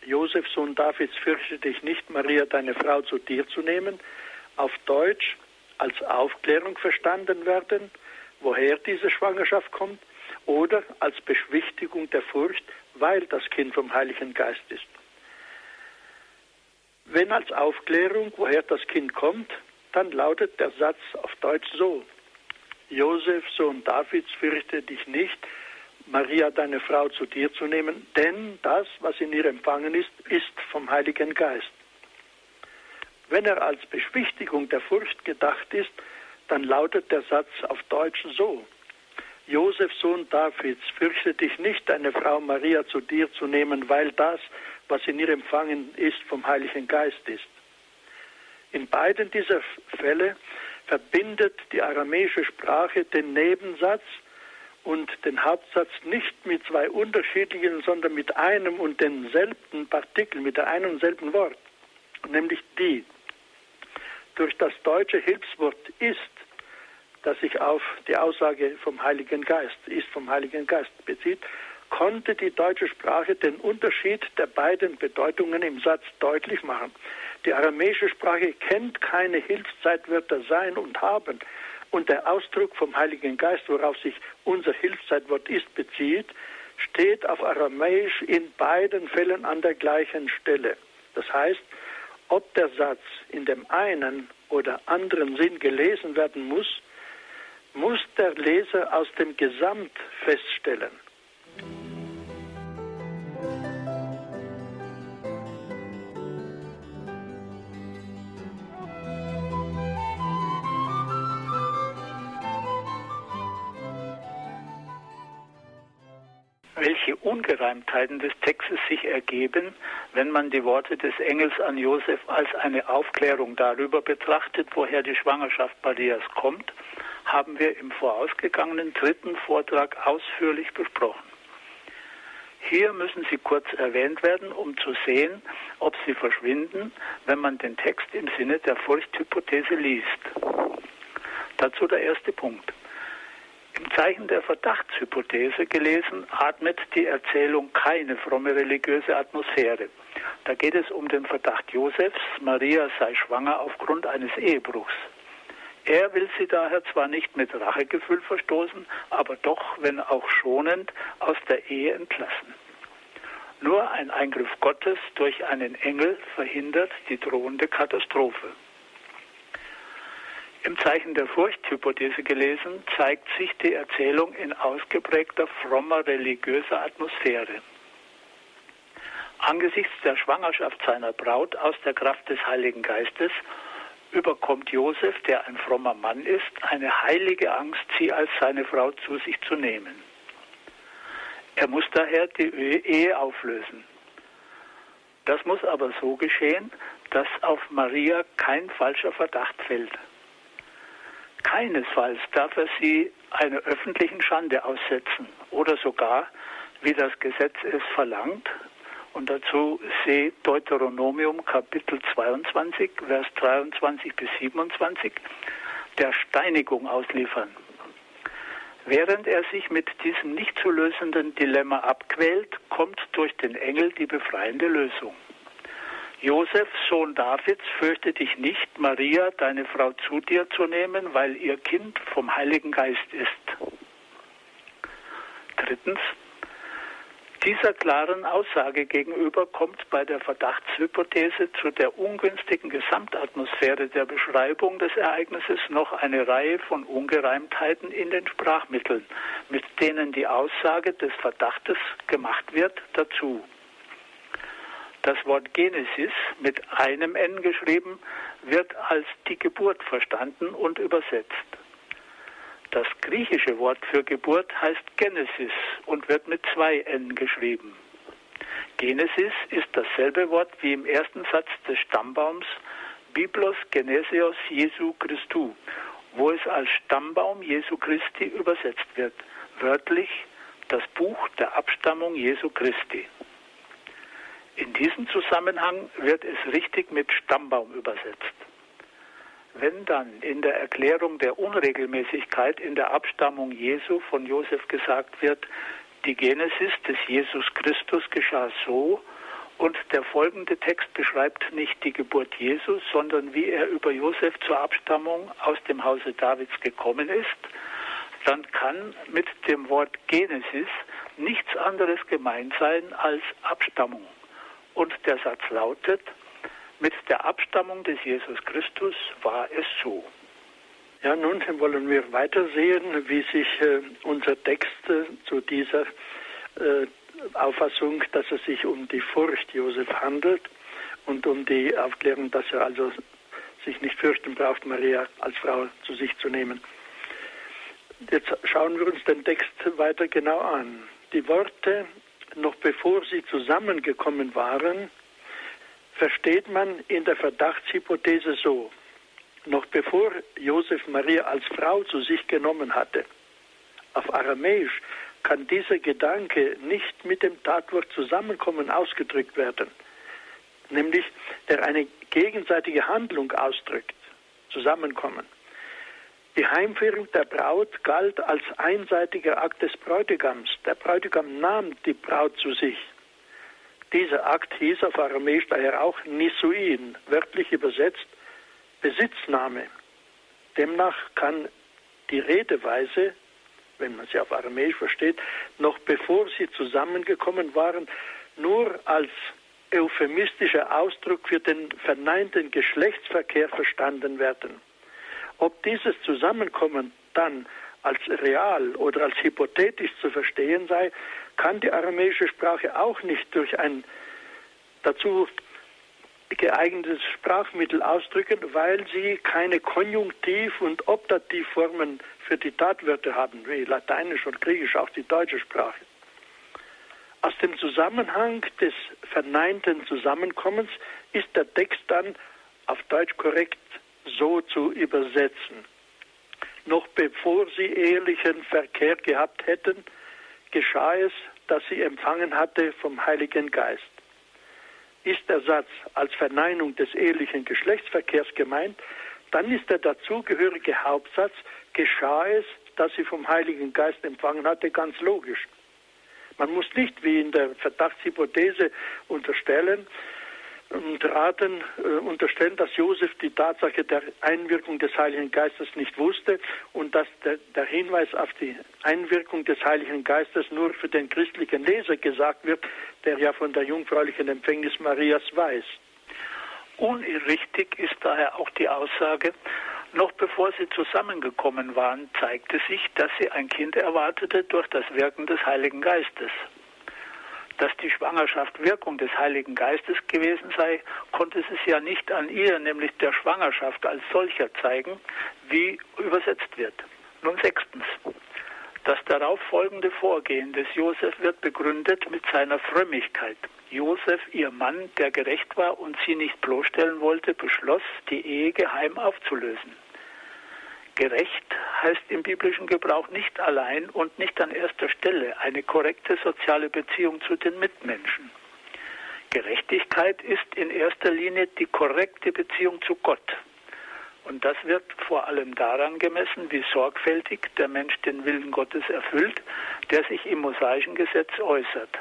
B: Josef, Sohn Davids, fürchte dich nicht, Maria, deine Frau zu dir zu nehmen, auf Deutsch als Aufklärung verstanden werden, woher diese Schwangerschaft kommt, oder als Beschwichtigung der Furcht, weil das Kind vom Heiligen Geist ist. Wenn als Aufklärung, woher das Kind kommt, dann lautet der Satz auf Deutsch so. Josef, Sohn Davids, fürchte dich nicht, Maria, deine Frau, zu dir zu nehmen, denn das, was in ihr empfangen ist, ist vom Heiligen Geist. Wenn er als Beschwichtigung der Furcht gedacht ist, dann lautet der Satz auf Deutsch so. Josef, Sohn Davids, fürchte dich nicht, deine Frau Maria zu dir zu nehmen, weil das, was in ihr empfangen ist, vom Heiligen Geist ist. In beiden dieser Fälle verbindet die aramäische Sprache den Nebensatz und den Hauptsatz nicht mit zwei unterschiedlichen, sondern mit einem und denselben Partikel, mit der einen und selben Wort, nämlich die durch das deutsche Hilfswort ist, das sich auf die Aussage vom Heiligen Geist, ist vom Heiligen Geist bezieht, konnte die deutsche Sprache den Unterschied der beiden Bedeutungen im Satz deutlich machen. Die aramäische Sprache kennt keine Hilfszeitwörter sein und haben. Und der Ausdruck vom Heiligen Geist, worauf sich unser Hilfszeitwort ist, bezieht, steht auf Aramäisch in beiden Fällen an der gleichen Stelle. Das heißt, ob der Satz in dem einen oder anderen Sinn gelesen werden muss, muss der Leser aus dem Gesamt feststellen.
C: welche Ungereimtheiten des Textes sich ergeben, wenn man die Worte des Engels an Josef als eine Aufklärung darüber betrachtet, woher die Schwangerschaft Marias kommt, haben wir im vorausgegangenen dritten Vortrag ausführlich besprochen. Hier müssen sie kurz erwähnt werden, um zu sehen, ob sie verschwinden, wenn man den Text im Sinne der Furchthypothese liest. Dazu der erste Punkt. Im Zeichen der Verdachtshypothese gelesen, atmet die Erzählung keine fromme religiöse Atmosphäre. Da geht es um den Verdacht Josefs, Maria sei schwanger aufgrund eines Ehebruchs. Er will sie daher zwar nicht mit Rachegefühl verstoßen, aber doch, wenn auch schonend, aus der Ehe entlassen. Nur ein Eingriff Gottes durch einen Engel verhindert die drohende Katastrophe. Im Zeichen der Furchthypothese gelesen, zeigt sich die Erzählung in ausgeprägter frommer religiöser Atmosphäre. Angesichts der Schwangerschaft seiner Braut aus der Kraft des Heiligen Geistes überkommt Josef, der ein frommer Mann ist, eine heilige Angst, sie als seine Frau zu sich zu nehmen. Er muss daher die Ehe auflösen. Das muss aber so geschehen, dass auf Maria kein falscher Verdacht fällt. Keinesfalls darf er sie einer öffentlichen Schande aussetzen oder sogar, wie das Gesetz es verlangt, und dazu sehe Deuteronomium Kapitel 22, Vers 23 bis 27, der Steinigung ausliefern. Während er sich mit diesem nicht zu lösenden Dilemma abquält, kommt durch den Engel die befreiende Lösung. Josef, Sohn Davids, fürchte dich nicht, Maria, deine Frau, zu dir zu nehmen, weil ihr Kind vom Heiligen Geist ist. Drittens, dieser klaren Aussage gegenüber kommt bei der Verdachtshypothese zu der ungünstigen Gesamtatmosphäre der Beschreibung des Ereignisses noch eine Reihe von Ungereimtheiten in den Sprachmitteln, mit denen die Aussage des Verdachtes gemacht wird, dazu. Das Wort Genesis mit einem N geschrieben wird als die Geburt verstanden und übersetzt. Das griechische Wort für Geburt heißt Genesis und wird mit zwei N geschrieben. Genesis ist dasselbe Wort wie im ersten Satz des Stammbaums Biblos Genesios Jesu Christu, wo es als Stammbaum Jesu Christi übersetzt wird. Wörtlich das Buch der Abstammung Jesu Christi. In diesem Zusammenhang wird es richtig mit Stammbaum übersetzt. Wenn dann in der Erklärung der Unregelmäßigkeit in der Abstammung Jesu von Josef gesagt wird, die Genesis des Jesus Christus geschah so, und der folgende Text beschreibt nicht die Geburt Jesus, sondern wie er über Josef zur Abstammung aus dem Hause Davids gekommen ist, dann kann mit dem Wort Genesis nichts anderes gemeint sein als Abstammung. Und der Satz lautet, mit der Abstammung des Jesus Christus war es so.
B: Ja, nun wollen wir weitersehen, wie sich äh, unser Text äh, zu dieser äh, Auffassung, dass es sich um die Furcht Josef handelt und um die Aufklärung, dass er also sich nicht fürchten braucht, Maria als Frau zu sich zu nehmen. Jetzt schauen wir uns den Text weiter genau an. Die Worte, noch bevor sie zusammengekommen waren, versteht man in der Verdachtshypothese so. Noch bevor Josef Maria als Frau zu sich genommen hatte. Auf Aramäisch kann dieser Gedanke nicht mit dem Tatwort Zusammenkommen ausgedrückt werden, nämlich der eine gegenseitige Handlung ausdrückt, Zusammenkommen. Die Heimführung der Braut galt als einseitiger Akt des Bräutigams. Der Bräutigam nahm die Braut zu sich. Dieser Akt hieß auf Aramäisch daher auch Nisuin, wörtlich übersetzt Besitznahme. Demnach kann die Redeweise, wenn man sie auf Aramäisch versteht, noch bevor sie zusammengekommen waren, nur als euphemistischer Ausdruck für den verneinten Geschlechtsverkehr verstanden werden. Ob dieses Zusammenkommen dann als real oder als hypothetisch zu verstehen sei, kann die aramäische Sprache auch nicht durch ein dazu geeignetes Sprachmittel ausdrücken, weil sie keine Konjunktiv- und Optativformen für die Tatwörter haben, wie Lateinisch und Griechisch, auch die deutsche Sprache. Aus dem Zusammenhang des verneinten Zusammenkommens ist der Text dann auf Deutsch korrekt so zu übersetzen. Noch bevor sie ehelichen Verkehr gehabt hätten, geschah es, dass sie empfangen hatte vom Heiligen Geist. Ist der Satz als Verneinung des ehelichen Geschlechtsverkehrs gemeint, dann ist der dazugehörige Hauptsatz, geschah es, dass sie vom Heiligen Geist empfangen hatte, ganz logisch. Man muss nicht wie in der Verdachtshypothese unterstellen, und raten, äh, unterstellen, dass Josef die Tatsache der Einwirkung des Heiligen Geistes nicht wusste und dass der, der, Hinweis auf die Einwirkung des Heiligen Geistes nur für den christlichen Leser gesagt wird, der ja von der jungfräulichen Empfängnis Marias weiß.
C: Unrichtig ist daher auch die Aussage, noch bevor sie zusammengekommen waren, zeigte sich, dass sie ein Kind erwartete durch das Wirken des Heiligen Geistes dass die Schwangerschaft Wirkung des Heiligen Geistes gewesen sei, konnte es ja nicht an ihr, nämlich der Schwangerschaft als solcher zeigen, wie übersetzt wird. Nun sechstens. Das darauf folgende Vorgehen des Josef wird begründet mit seiner Frömmigkeit. Josef, ihr Mann, der gerecht war und sie nicht bloßstellen wollte, beschloss, die Ehe geheim aufzulösen. Gerecht heißt im biblischen Gebrauch nicht allein und nicht an erster Stelle eine korrekte soziale Beziehung zu den Mitmenschen. Gerechtigkeit ist in erster Linie die korrekte Beziehung zu Gott. Und das wird vor allem daran gemessen, wie sorgfältig der Mensch den Willen Gottes erfüllt, der sich im mosaischen Gesetz äußert.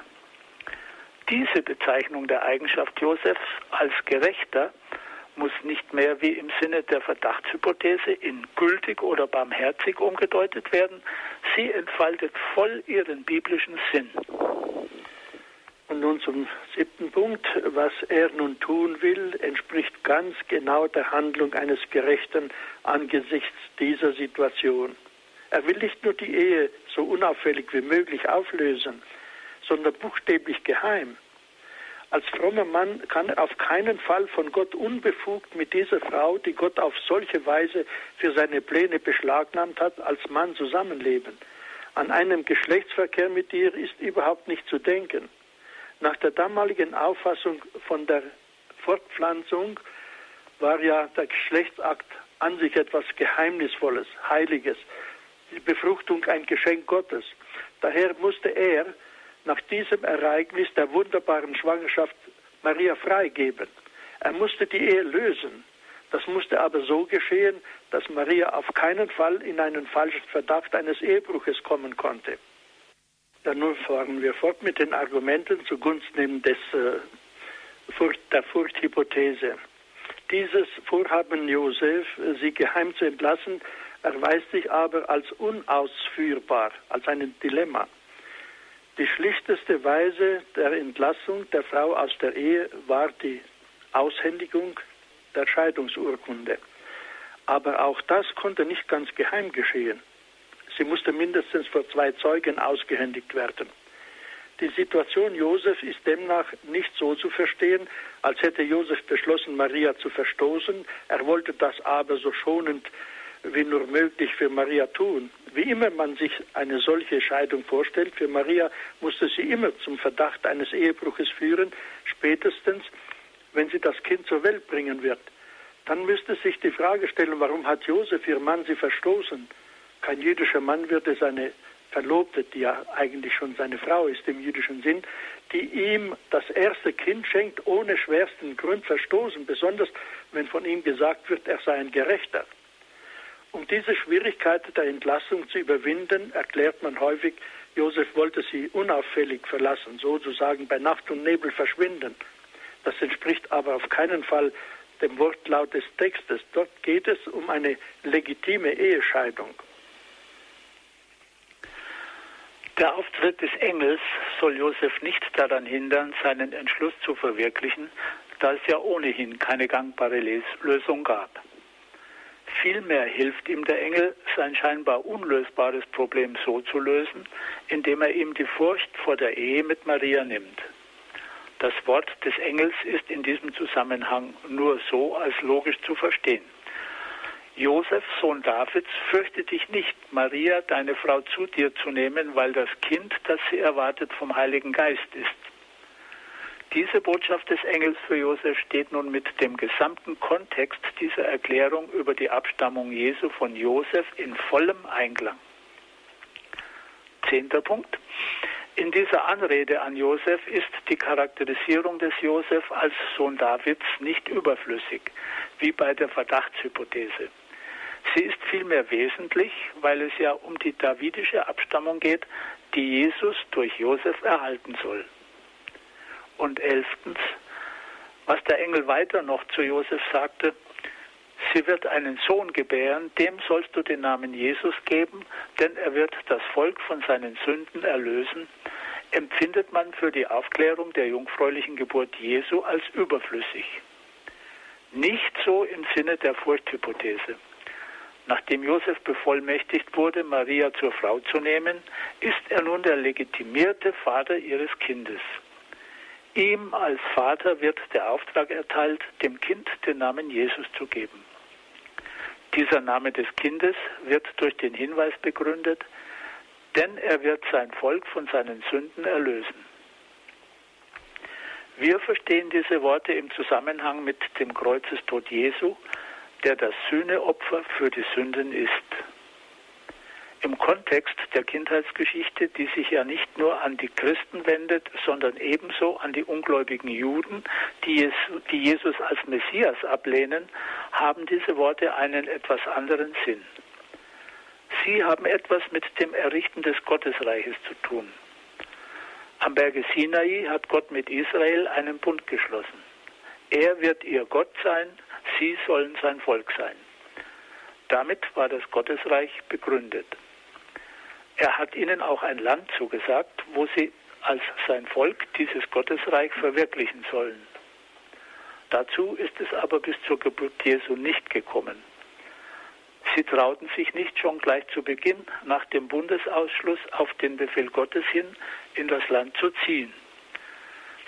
C: Diese Bezeichnung der Eigenschaft Josefs als Gerechter muss nicht mehr wie im Sinne der Verdachtshypothese in gültig oder barmherzig umgedeutet werden. Sie entfaltet voll ihren biblischen Sinn.
B: Und nun zum siebten Punkt. Was er nun tun will, entspricht ganz genau der Handlung eines Gerechten angesichts dieser Situation. Er will nicht nur die Ehe so unauffällig wie möglich auflösen, sondern buchstäblich geheim. Als frommer Mann kann er auf keinen Fall von Gott unbefugt mit dieser Frau, die Gott auf solche Weise für seine Pläne beschlagnahmt hat, als Mann zusammenleben. An einem Geschlechtsverkehr mit ihr ist überhaupt nicht zu denken. Nach der damaligen Auffassung von der Fortpflanzung war ja der Geschlechtsakt an sich etwas Geheimnisvolles, Heiliges, die Befruchtung ein Geschenk Gottes. Daher musste er nach diesem Ereignis der wunderbaren Schwangerschaft Maria freigeben. Er musste die Ehe lösen. Das musste aber so geschehen, dass Maria auf keinen Fall in einen falschen Verdacht eines Ehebruches kommen konnte. Dann nun fahren wir fort mit den Argumenten zugunsten des, äh, Furcht, der Furchthypothese. Dieses Vorhaben Josef, sie geheim zu entlassen, erweist sich aber als unausführbar, als ein Dilemma. Die schlichteste Weise der Entlassung der Frau aus der Ehe war die Aushändigung der Scheidungsurkunde. Aber auch das konnte nicht ganz geheim geschehen. Sie musste mindestens vor zwei Zeugen ausgehändigt werden. Die Situation Josef ist demnach nicht so zu verstehen, als hätte Josef beschlossen, Maria zu verstoßen. Er wollte das aber so schonend wie nur möglich für Maria tun. Wie immer man sich eine solche Scheidung vorstellt, für Maria musste sie immer zum Verdacht eines Ehebruches führen, spätestens wenn sie das Kind zur Welt bringen wird. Dann müsste sich die Frage stellen, warum hat Josef, ihr Mann, sie verstoßen? Kein jüdischer Mann würde seine Verlobte, die ja eigentlich schon seine Frau ist im jüdischen Sinn, die ihm das erste Kind schenkt, ohne schwersten Grund verstoßen, besonders wenn von ihm gesagt wird, er sei ein Gerechter. Um diese Schwierigkeit der Entlassung zu überwinden, erklärt man häufig, Josef wollte sie unauffällig verlassen, sozusagen bei Nacht und Nebel verschwinden. Das entspricht aber auf keinen Fall dem Wortlaut des Textes. Dort geht es um eine legitime Ehescheidung.
C: Der Auftritt des Engels soll Josef nicht daran hindern, seinen Entschluss zu verwirklichen, da es ja ohnehin keine gangbare Lösung gab. Vielmehr hilft ihm der Engel, sein scheinbar unlösbares Problem so zu lösen, indem er ihm die Furcht vor der Ehe mit Maria nimmt. Das Wort des Engels ist in diesem Zusammenhang nur so als logisch zu verstehen. Josef, Sohn Davids, fürchte dich nicht, Maria, deine Frau, zu dir zu nehmen, weil das Kind, das sie erwartet, vom Heiligen Geist ist. Diese Botschaft des Engels für Josef steht nun mit dem gesamten Kontext dieser Erklärung über die Abstammung Jesu von Josef in vollem Einklang. Zehnter Punkt. In dieser Anrede an Josef ist die Charakterisierung des Josef als Sohn Davids nicht überflüssig, wie bei der Verdachtshypothese. Sie ist vielmehr wesentlich, weil es ja um die davidische Abstammung geht, die Jesus durch Josef erhalten soll. Und elftens, was der Engel weiter noch zu Josef sagte, sie wird einen Sohn gebären, dem sollst du den Namen Jesus geben, denn er wird das Volk von seinen Sünden erlösen, empfindet man für die Aufklärung der jungfräulichen Geburt Jesu als überflüssig. Nicht so im Sinne der Furchthypothese. Nachdem Josef bevollmächtigt wurde, Maria zur Frau zu nehmen, ist er nun der legitimierte Vater ihres Kindes. Ihm als Vater wird der Auftrag erteilt, dem Kind den Namen Jesus zu geben. Dieser Name des Kindes wird durch den Hinweis begründet, denn er wird sein Volk von seinen Sünden erlösen. Wir verstehen diese Worte im Zusammenhang mit dem Kreuzestod Jesu, der das Sühneopfer für die Sünden ist im Kontext der Kindheitsgeschichte, die sich ja nicht nur an die Christen wendet, sondern ebenso an die ungläubigen Juden, die, es, die Jesus als Messias ablehnen, haben diese Worte einen etwas anderen Sinn. Sie haben etwas mit dem Errichten des Gottesreiches zu tun. Am Berge Sinai hat Gott mit Israel einen Bund geschlossen. Er wird ihr Gott sein, sie sollen sein Volk sein. Damit war das Gottesreich begründet. Er hat ihnen auch ein Land zugesagt, wo sie als sein Volk dieses Gottesreich verwirklichen sollen. Dazu ist es aber bis zur Geburt Jesu nicht gekommen. Sie trauten sich nicht schon gleich zu Beginn nach dem Bundesausschluss auf den Befehl Gottes hin in das Land zu ziehen.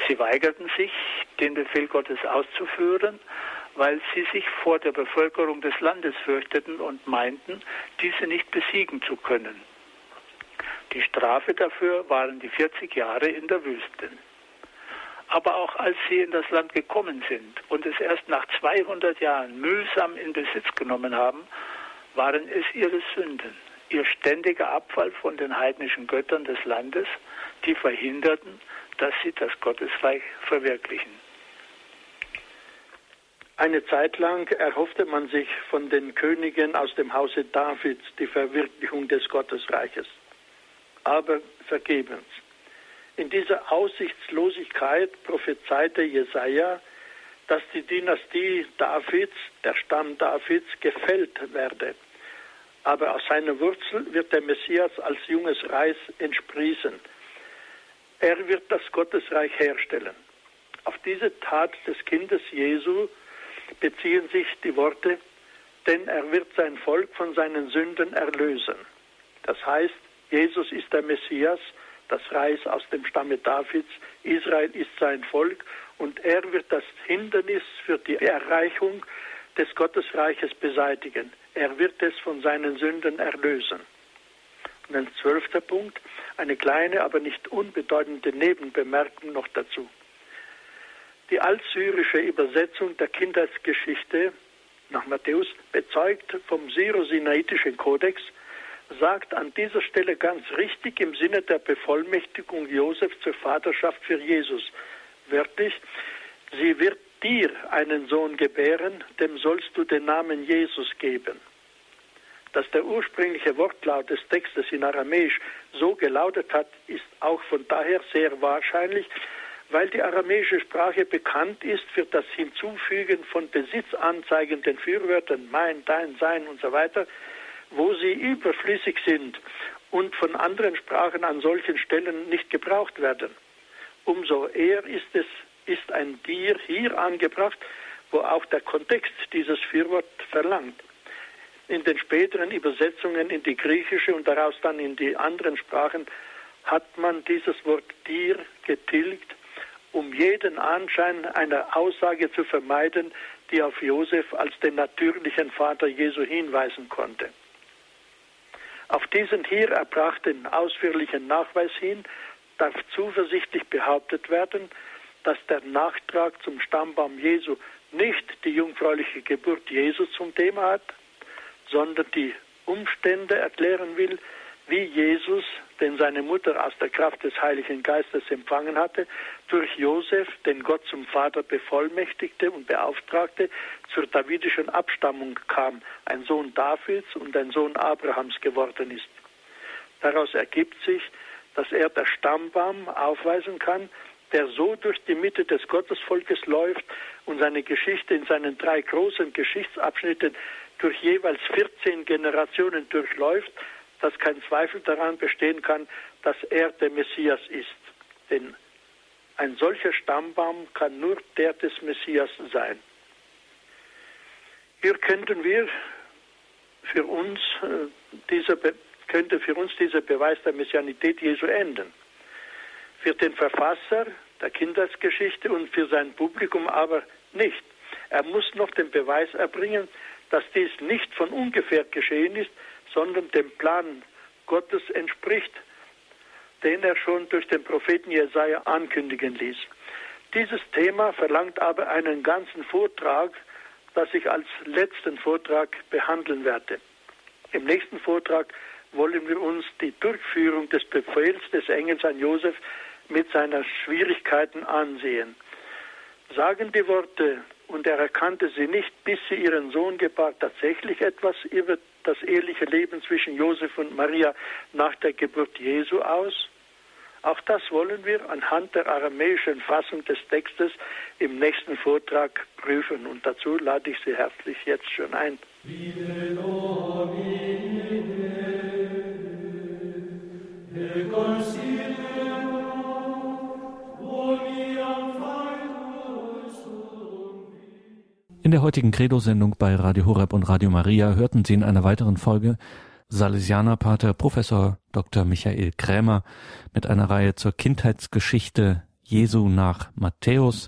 C: Sie weigerten sich, den Befehl Gottes auszuführen, weil sie sich vor der Bevölkerung des Landes fürchteten und meinten, diese nicht besiegen zu können. Die Strafe dafür waren die 40 Jahre in der Wüste. aber auch als sie in das Land gekommen sind und es erst nach 200 Jahren mühsam in Besitz genommen haben, waren es ihre Sünden, ihr ständiger Abfall von den heidnischen Göttern des Landes, die verhinderten, dass sie das Gottesreich verwirklichen.
B: Eine Zeit lang erhoffte man sich von den Königen aus dem Hause Davids die Verwirklichung des Gottesreiches. Aber vergebens. In dieser Aussichtslosigkeit prophezeite Jesaja, dass die Dynastie Davids, der Stamm Davids, gefällt werde. Aber aus seiner Wurzel wird der Messias als junges Reis entsprießen. Er wird das Gottesreich herstellen. Auf diese Tat des Kindes Jesu beziehen sich die Worte, denn er wird sein Volk von seinen Sünden erlösen. Das heißt, Jesus ist der Messias, das Reis aus dem Stamme Davids, Israel ist sein Volk und er wird das Hindernis für die Erreichung des Gottesreiches beseitigen. Er wird es von seinen Sünden erlösen. Und ein zwölfter Punkt, eine kleine, aber nicht unbedeutende Nebenbemerkung noch dazu. Die altsyrische Übersetzung der Kindheitsgeschichte nach Matthäus bezeugt vom Syro-Sinaitischen Kodex, sagt an dieser Stelle ganz richtig im Sinne der Bevollmächtigung Josefs zur Vaterschaft für Jesus. Wörtlich, sie wird dir einen Sohn gebären, dem sollst du den Namen Jesus geben. Dass der ursprüngliche Wortlaut des Textes in Aramäisch so gelautet hat, ist auch von daher sehr wahrscheinlich, weil die aramäische Sprache bekannt ist für das Hinzufügen von besitzanzeigenden Fürwörtern, mein, dein, sein und so weiter, wo sie überflüssig sind und von anderen Sprachen an solchen Stellen nicht gebraucht werden. Umso eher ist es, ist ein dir hier angebracht, wo auch der Kontext dieses Fürwort verlangt. In den späteren Übersetzungen in die griechische und daraus dann in die anderen Sprachen hat man dieses Wort dir getilgt, um jeden Anschein einer Aussage zu vermeiden, die auf Josef als den natürlichen Vater Jesu hinweisen konnte. Auf diesen hier erbrachten ausführlichen Nachweis hin darf zuversichtlich behauptet werden, dass der Nachtrag zum Stammbaum Jesu nicht die jungfräuliche Geburt Jesu zum Thema hat, sondern die Umstände erklären will, wie Jesus, den seine Mutter aus der Kraft des Heiligen Geistes empfangen hatte, durch Josef, den Gott zum Vater bevollmächtigte und beauftragte, zur davidischen Abstammung kam, ein Sohn Davids und ein Sohn Abrahams geworden ist. Daraus ergibt sich, dass er der Stammbaum aufweisen kann, der so durch die Mitte des Gottesvolkes läuft und seine Geschichte in seinen drei großen Geschichtsabschnitten durch jeweils 14 Generationen durchläuft, dass kein Zweifel daran bestehen kann, dass er der Messias ist. Denn ein solcher Stammbaum kann nur der des Messias sein. Hier könnten wir für uns äh, dieser könnte für uns dieser Beweis der Messianität Jesu enden. Für den Verfasser der Kindheitsgeschichte und für sein Publikum aber nicht. Er muss noch den Beweis erbringen, dass dies nicht von ungefähr geschehen ist, sondern dem Plan Gottes entspricht, den er schon durch den Propheten Jesaja ankündigen ließ. Dieses Thema verlangt aber einen ganzen Vortrag, das ich als letzten Vortrag behandeln werde. Im nächsten Vortrag wollen wir uns die Durchführung des Befehls des Engels an Josef mit seiner Schwierigkeiten ansehen. Sagen die Worte, und er erkannte sie nicht, bis sie ihren Sohn gebar, tatsächlich etwas über das eheliche Leben zwischen Josef und Maria nach der Geburt Jesu aus? Auch das wollen wir anhand der aramäischen Fassung des Textes im nächsten Vortrag prüfen und dazu lade ich Sie herzlich jetzt schon ein.
A: In der heutigen Credo-Sendung bei Radio Horeb und Radio Maria hörten Sie in einer weiteren Folge Salesianerpater Professor Dr. Michael Krämer mit einer Reihe zur Kindheitsgeschichte Jesu nach Matthäus,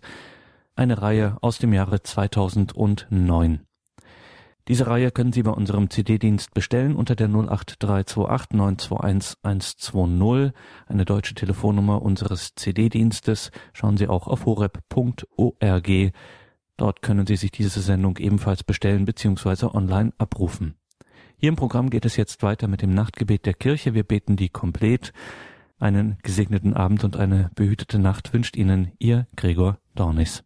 A: eine Reihe aus dem Jahre 2009. Diese Reihe können Sie bei unserem CD-Dienst bestellen unter der 08328 921 120, eine deutsche Telefonnummer unseres CD-Dienstes. Schauen Sie auch auf horeb.org. Dort können Sie sich diese Sendung ebenfalls bestellen bzw. online abrufen. Hier im Programm geht es jetzt weiter mit dem Nachtgebet der Kirche. Wir beten die komplett. Einen gesegneten Abend und eine behütete Nacht wünscht Ihnen Ihr Gregor Dornis.